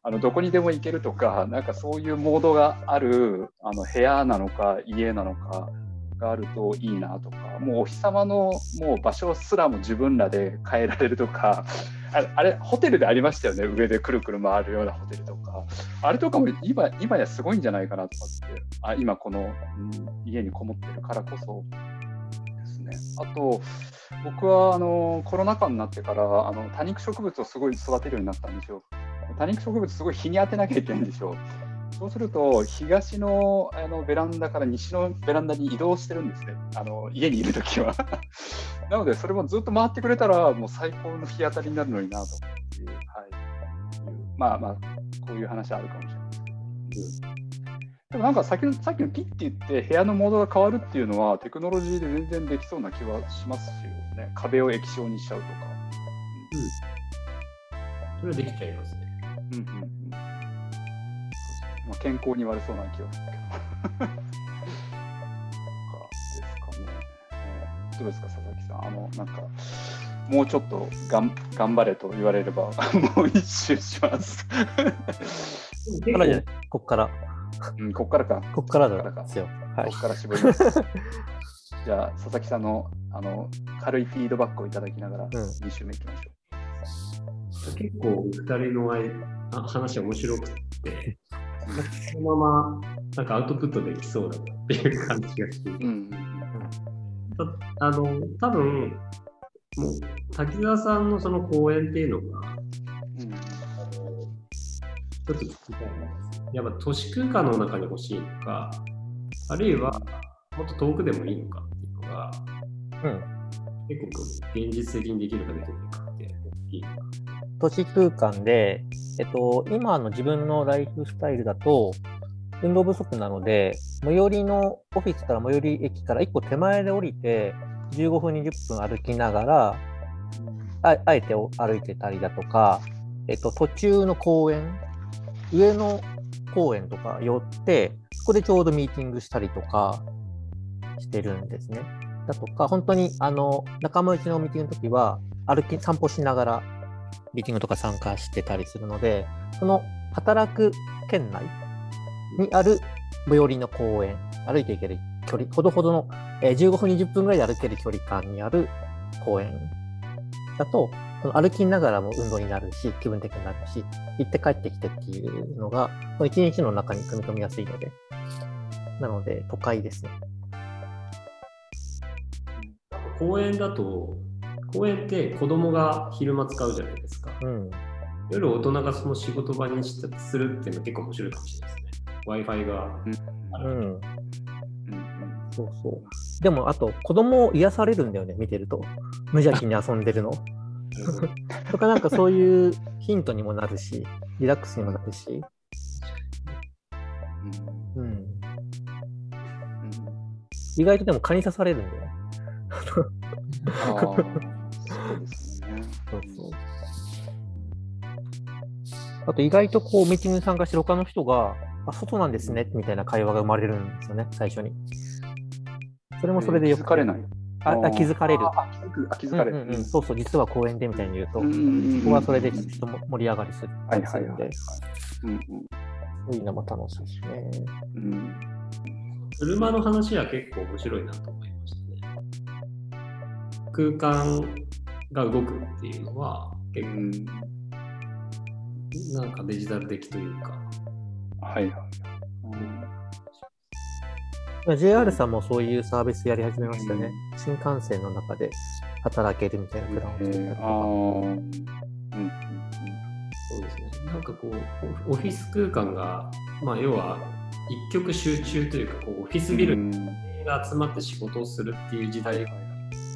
あのどこにでも行けるとか、なんかそういうモードがあるあの部屋なのか、家なのかがあるといいなとか、もうお日様のもう場所すらも自分らで変えられるとか、あれ、あれホテルでありましたよね、上でくるくる回るようなホテルとか。あれとかも今今やすごいんじゃないかなとかって、あ今この、うん、家にこもってるからこそですね。あと、僕はあのコロナ禍になってからあの多肉植物をすごい育てるようになったんですよ。多肉植物すごい日に当てなきゃいけないんですよ。そうすると東のあのベランダから西のベランダに移動してるんですね。あの家にいるときは。なのでそれもずっと回ってくれたらもう最高の日当たりになるのになという、はい、まあまあこういう話あるかもしれないですけど。でもなんか先のさっきのピッて言って部屋のモードが変わるっていうのはテクノロジーで全然できそうな気はしますよね。壁を液晶にしちゃうとか。それはできちゃいますね。うんうんうんまあ、健康に悪そうな気がするけど。かですかね。えーどうですか、佐々木さん？あの、なんか、もうちょっとがん頑張れと言われれば、もう一周します。こっからじゃないこっから。うん、こっからか。こっからなんですよ。はいこ。っから絞ります。じゃあ、佐々木さんのあの軽いフィードバックをいただきながら、ん2周目いきましょ結構二人の話面白くて、そのままなんかアウトプットできそうだなっていう感じがしてう。うん。たあの多分もう滝沢さんのその公演っていうのが、うんあのちょっと聞きたいな。やっぱ都市空間の中に欲しいのか、あるいはもっと遠くでもいいのかっていうのが、うん。結構現実的にできるかできないかって大きいのか。都市空間で、えっと、今の自分のライフスタイルだと、運動不足なので、最寄りのオフィスから最寄り駅から1個手前で降りて、15分、20分歩きながら、ああえて歩いてたりだとか、えっと、途中の公園、上野公園とか寄って、そこでちょうどミーティングしたりとかしてるんですね。だとか、本当にあの仲間内のミーティングの時は、歩き、散歩しながらミーティングとか参加してたりするので、その働く県内にある最寄りの公園、歩いていける距離、ほどほどの、えー15分、20分ぐらいで歩ける距離感にある公園だと、その歩きながらも運動になるし、気分的になるし、行って帰ってきてっていうのが、その一日の中に組み込みやすいので、なので、都会ですね。公園だと、公園って子供が昼間使うじゃないですか。うん。夜大人がその仕事場にするっていうのは結構面白いかもしれないですね。Wi-Fi が。うん。うんそうそう。でも、あと、子供癒されるんだよね、見てると。無邪気に遊んでるの。とか、なんかそういうヒントにもなるし、リラックスにもなるし。うん。うん意外とでも蚊に刺されるんだよーそうですね。そうそう。あと、意外とこう、ミーティングに参加してる他の人が、あ、外なんですね、みたいな会話が生まれるんですよね、最初に。それもそれでよく気づかれない。ああ気づかれる。あ気づくあ気づかれる。うんうんうんそうそう、実は公園でみたいに言うと、うんうんうんそこはそれで人も盛り上がりするはいするんではいはいはい、。うんそういうのも楽しいしね。うんうん車の話は結構面白いなと思いましたね。空間が動くっていうのは結うん構なんかデジタル的というか。はいはい。まあ JR さんもそういうサービスやり始めましたね。新幹線の中で働けるみたいなプランを作ったりとか。えーあーうんうんそうですね。なんかこう、オオフィス空間が、まあ要は一極集中というか、こうオフィスビルうんが集まって仕事をするっていう時代が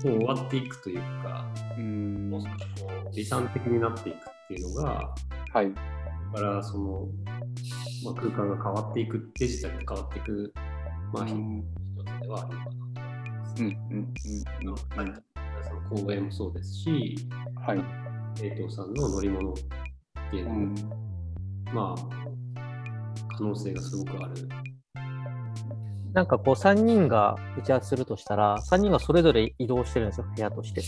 もう終わっていくというか、うんもう少しこう理想的になっていくっていうのが、はい。だからその、まあ、空間が変わっていく、デジタルに変わっていく、まあ、一うんつではあるのかなと思います。うんうんうんうんその公園もそうですし、はい。江藤さんの乗り物っていうのも、うんまあ、可能性がすごくある。なんかこう3人が打ち合わせするとしたら、3人がそれぞれ移動してるんですよ、部屋として。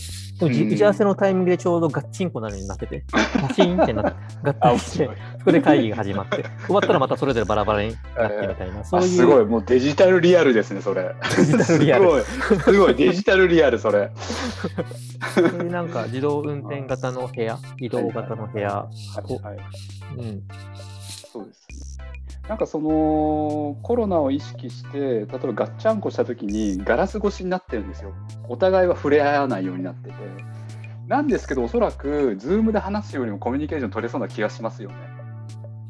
でも打ち合わせのタイミングでちょうどガッチンコなのになってて、パチンってなって、合あ、体してそこで会議が始まって、終わったらまたそれぞれバラバラになってみたいな、そうあ、いう。すごい。もうデジタルリアルですね、それ。デジタルリアルすごい。すごい。デジタルリアル、それ。そういうなんか自動運転型の部屋、移動型の部屋、こはい。うん、そうですね。なんかそのコロナを意識して例えばガッチャンコした時にガラス越しになってるんですよ。お互いは触れ合わないようになってて。なんですけどおそらく Zoom で話すよりもコミュニケーション取れそうな気がしますよね。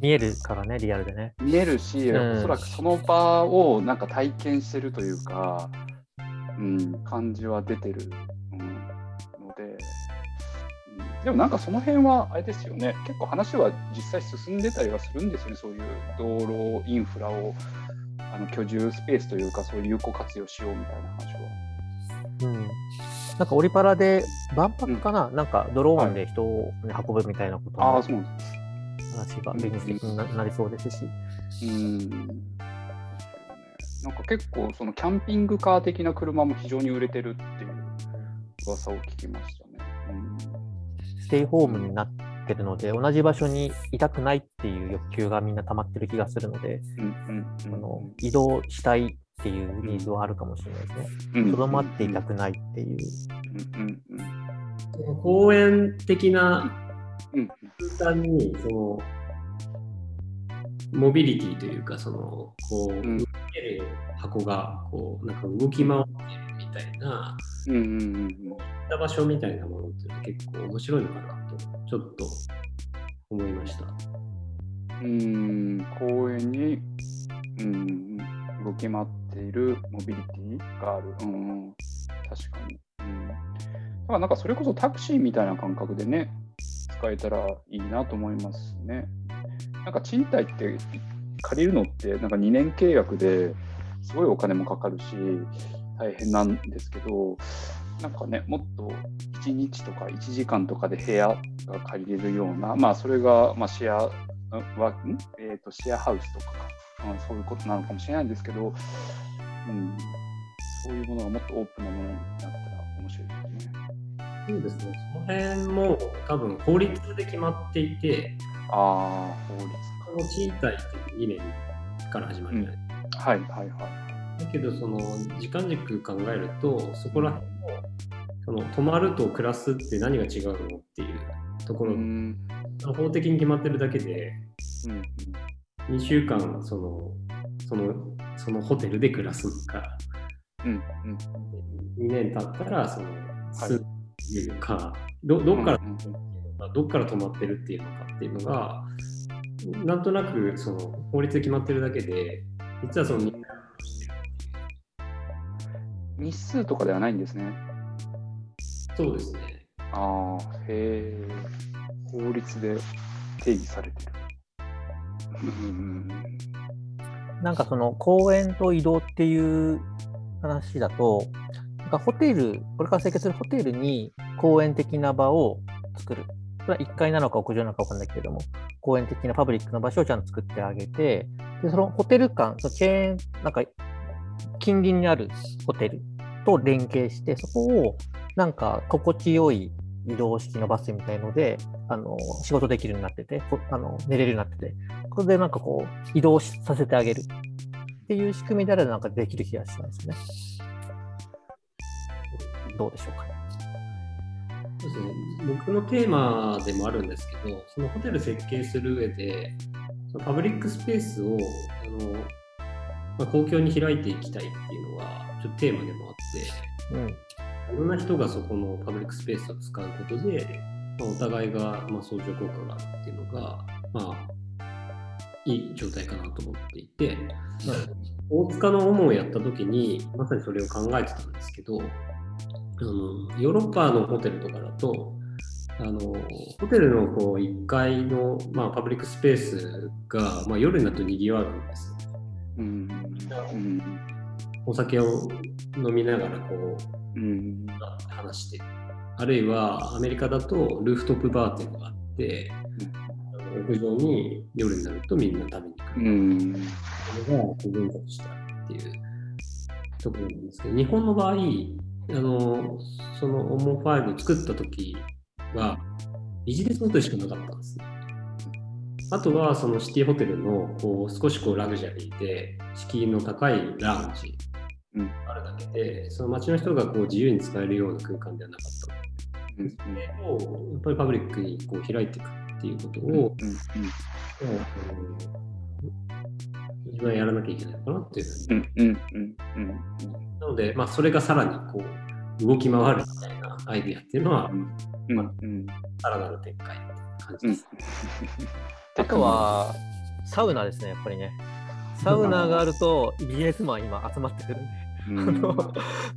見えるからね、リアルでね。見えるし、うん。おそらくその場をなんか体験してるというか、うん、感じは出てる、でもなんかその辺はあれですよね結構話は実際進んでたりはするんですよねそういう道路インフラをあの居住スペースというかそういう有効活用しようみたいな話は。うん。なんかオリパラで万博かな、なんかドローンで人を、ね運ぶみたいなことのああそうなんですね。話が現実的にななりそうですし。うんなんか結構そのキャンピングカー的な車も非常に売れてるっていう噂を聞きましたテイホームになってるので、同じ場所にいたくないっていう欲求がみんな溜まってる気がするので、移動したいっていうニーズはあるかもしれないですね。うんとどまっていたくないっていう。公園的なうん。空間に、その、モビリティというか、その、こう、ん。動ける箱が、こう、なんか動き回ってるみたいな、うんうんうんうん。行った場所みたいなものって結構面白いのかなと、ちょっと思いました。うん、公園に、うん、動き回っているモビリティがある。うん、確かに。うん。だからなんかそれこそタクシーみたいな感覚でね、使えたらいいなと思いますね。なんか賃貸って借りるのってなんか2年契約ですごいお金もかかるし、大変なんですけど、なんかね、もっと1日とか1時間とかで部屋が借りれるような、まあそれがまあシェアはん、えー、とシェアハウスとかか、うん、そういうことなのかもしれないんですけど、うん、そういうものがもっとオープンなものになったら面白いですね。そうですね、その辺も多分法律で決まっていて、ああ、法律この賃貸って2年から始まるじゃないですか。か。はいはいはい。だけど、その時間軸考えると、そこら辺もその泊まると暮らすって何が違うのっていうところ、うん。法的に決まってるだけで、うん2週間そのそのそのホテルで暮らすのか、うんうん2年経ったらその住むか、どどっから、うんうんどっから泊まってるっていうのかっていうのが、なんとなくその法律で決まってるだけで、実はその日数とかではないんですね。そうですね。ああ、へえ。法律で定義されてる。うんなんかその公園と移動っていう話だと、なんかホテル、これから生活するホテルに公園的な場を作る。それは1階なのか屋上なのか分かんないけれども、公園的なパブリックな場所をちゃんと作ってあげて、でそのホテル間、そのチェーン、なんか近隣にあるホテルと連携して、そこをなんか心地よい移動式のバスみたいので、あの仕事できるようになってて、あの寝れるようになってて、これでなんかこう移動させてあげるっていう仕組みであればなんかできる気がしたんですね。どうでしょうか。そうですね、僕のテーマでもあるんですけど、そのホテル設計する上で、そのパブリックスペースをあの、まあ、公共に開いていきたいっていうのが、ちょっとテーマでもあって、うん。いろんな人がそこのパブリックスペースを使うことで、まあ、お互いが、まあ、相乗効果があるっていうのが、まあ、いい状態かなと思っていて、大塚のオモをやった時に、まさにそれを考えてたんですけど、あのヨーロッパのホテルとかだと、あのホテルのこう1階の、まあ、パブリックスペースが、まあ、夜になると賑わるんです。うん。うんお酒を飲みながらこううん。話してあるいはアメリカだとルーフトップバーっていうのがあって、あの屋上に夜になるとみんな食べに来うる。んのが文化としてあるっていうところなんですけど日本の場合あのそのオモファイルを作った時はビジネスホテルしかなかったんですね。あとはそのシティホテルのこう少しこうラグジュアリーで敷居の高いラウンジ。うんあるだけで、その街の人がこう自由に使えるような空間ではなかった。うん。それをやっぱりパブリックにこう開いていくっていうことうん。を、あの自分はやらなきゃいけないのかなっていうふうに。うん。うん。うん。うん。なので、まあ、それがさらにこう動き回るみたいなアイディアっていうのは、うん。うん。うん。さらなる展開っていう感じです。あとは、サウナですね、やっぱりね。サウナがあるとビジネスマン今集まってくるんで、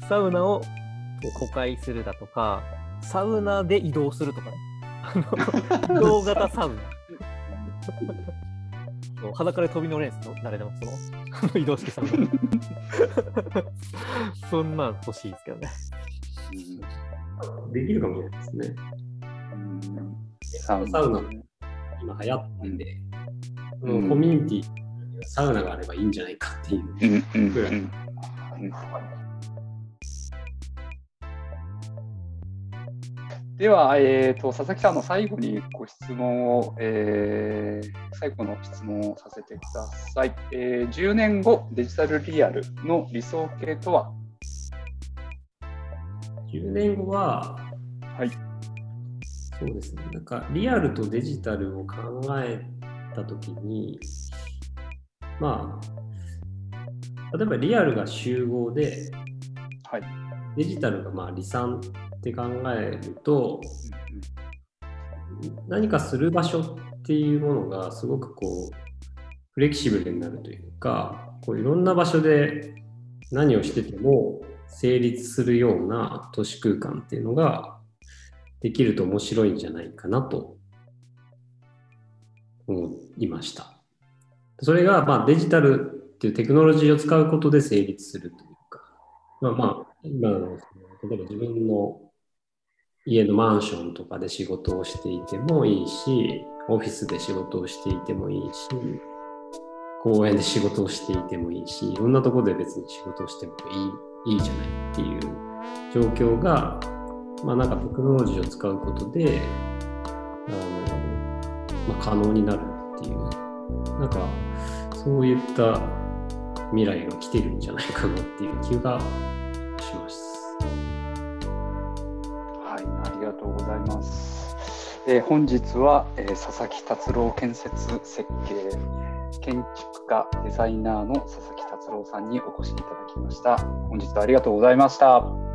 サウナを公開するだとか、サウナで移動するとかね。あの 移動型サウナ。そう裸で飛び乗れんすよ、誰でもその移動式サウナ。そんなん欲しいですけどね。できるかもしれないですね。うんサウナサウナ今流行ってんで、そうんのコミュニティにサウナがあればいいんじゃないかっていう。うんうんぐらいうんでは、えー、と佐々木さんの最後にご質問を、えー最後の質問をさせてください、えー10年後デジタルリアルの理想形とは？10年後は、はい。そうですね、なんかリアルとデジタルを考えたときに、まあ、例えばリアルが集合で、はいデジタルがまあ離散って考えると、何かする場所っていうものがすごくこうフレキシブルになるというかこういろんな場所で何をしてても成立するような都市空間っていうのができると面白いんじゃないかなと思いました。それがまあデジタルっていうテクノロジーを使うことで成立するというか、まあまあ、今の例えば自分の家のマンションとかで仕事をしていてもいいし、オフィスで仕事をしていてもいいし、公園で仕事をしていてもいいし、いろんなとこで別に仕事をしてもいいいいじゃないっていう状況が、まあなんかテクノロジーを使うことで、あの、まあ、可能になるっていう、なんかそういった未来が来てるんじゃないかなっていう気がします。はい、ありがとうございます。えー、本日は、えー、佐々木達郎建設設計建築家デザイナーの佐々木達郎さんにお越しいただきました。本日はありがとうございました。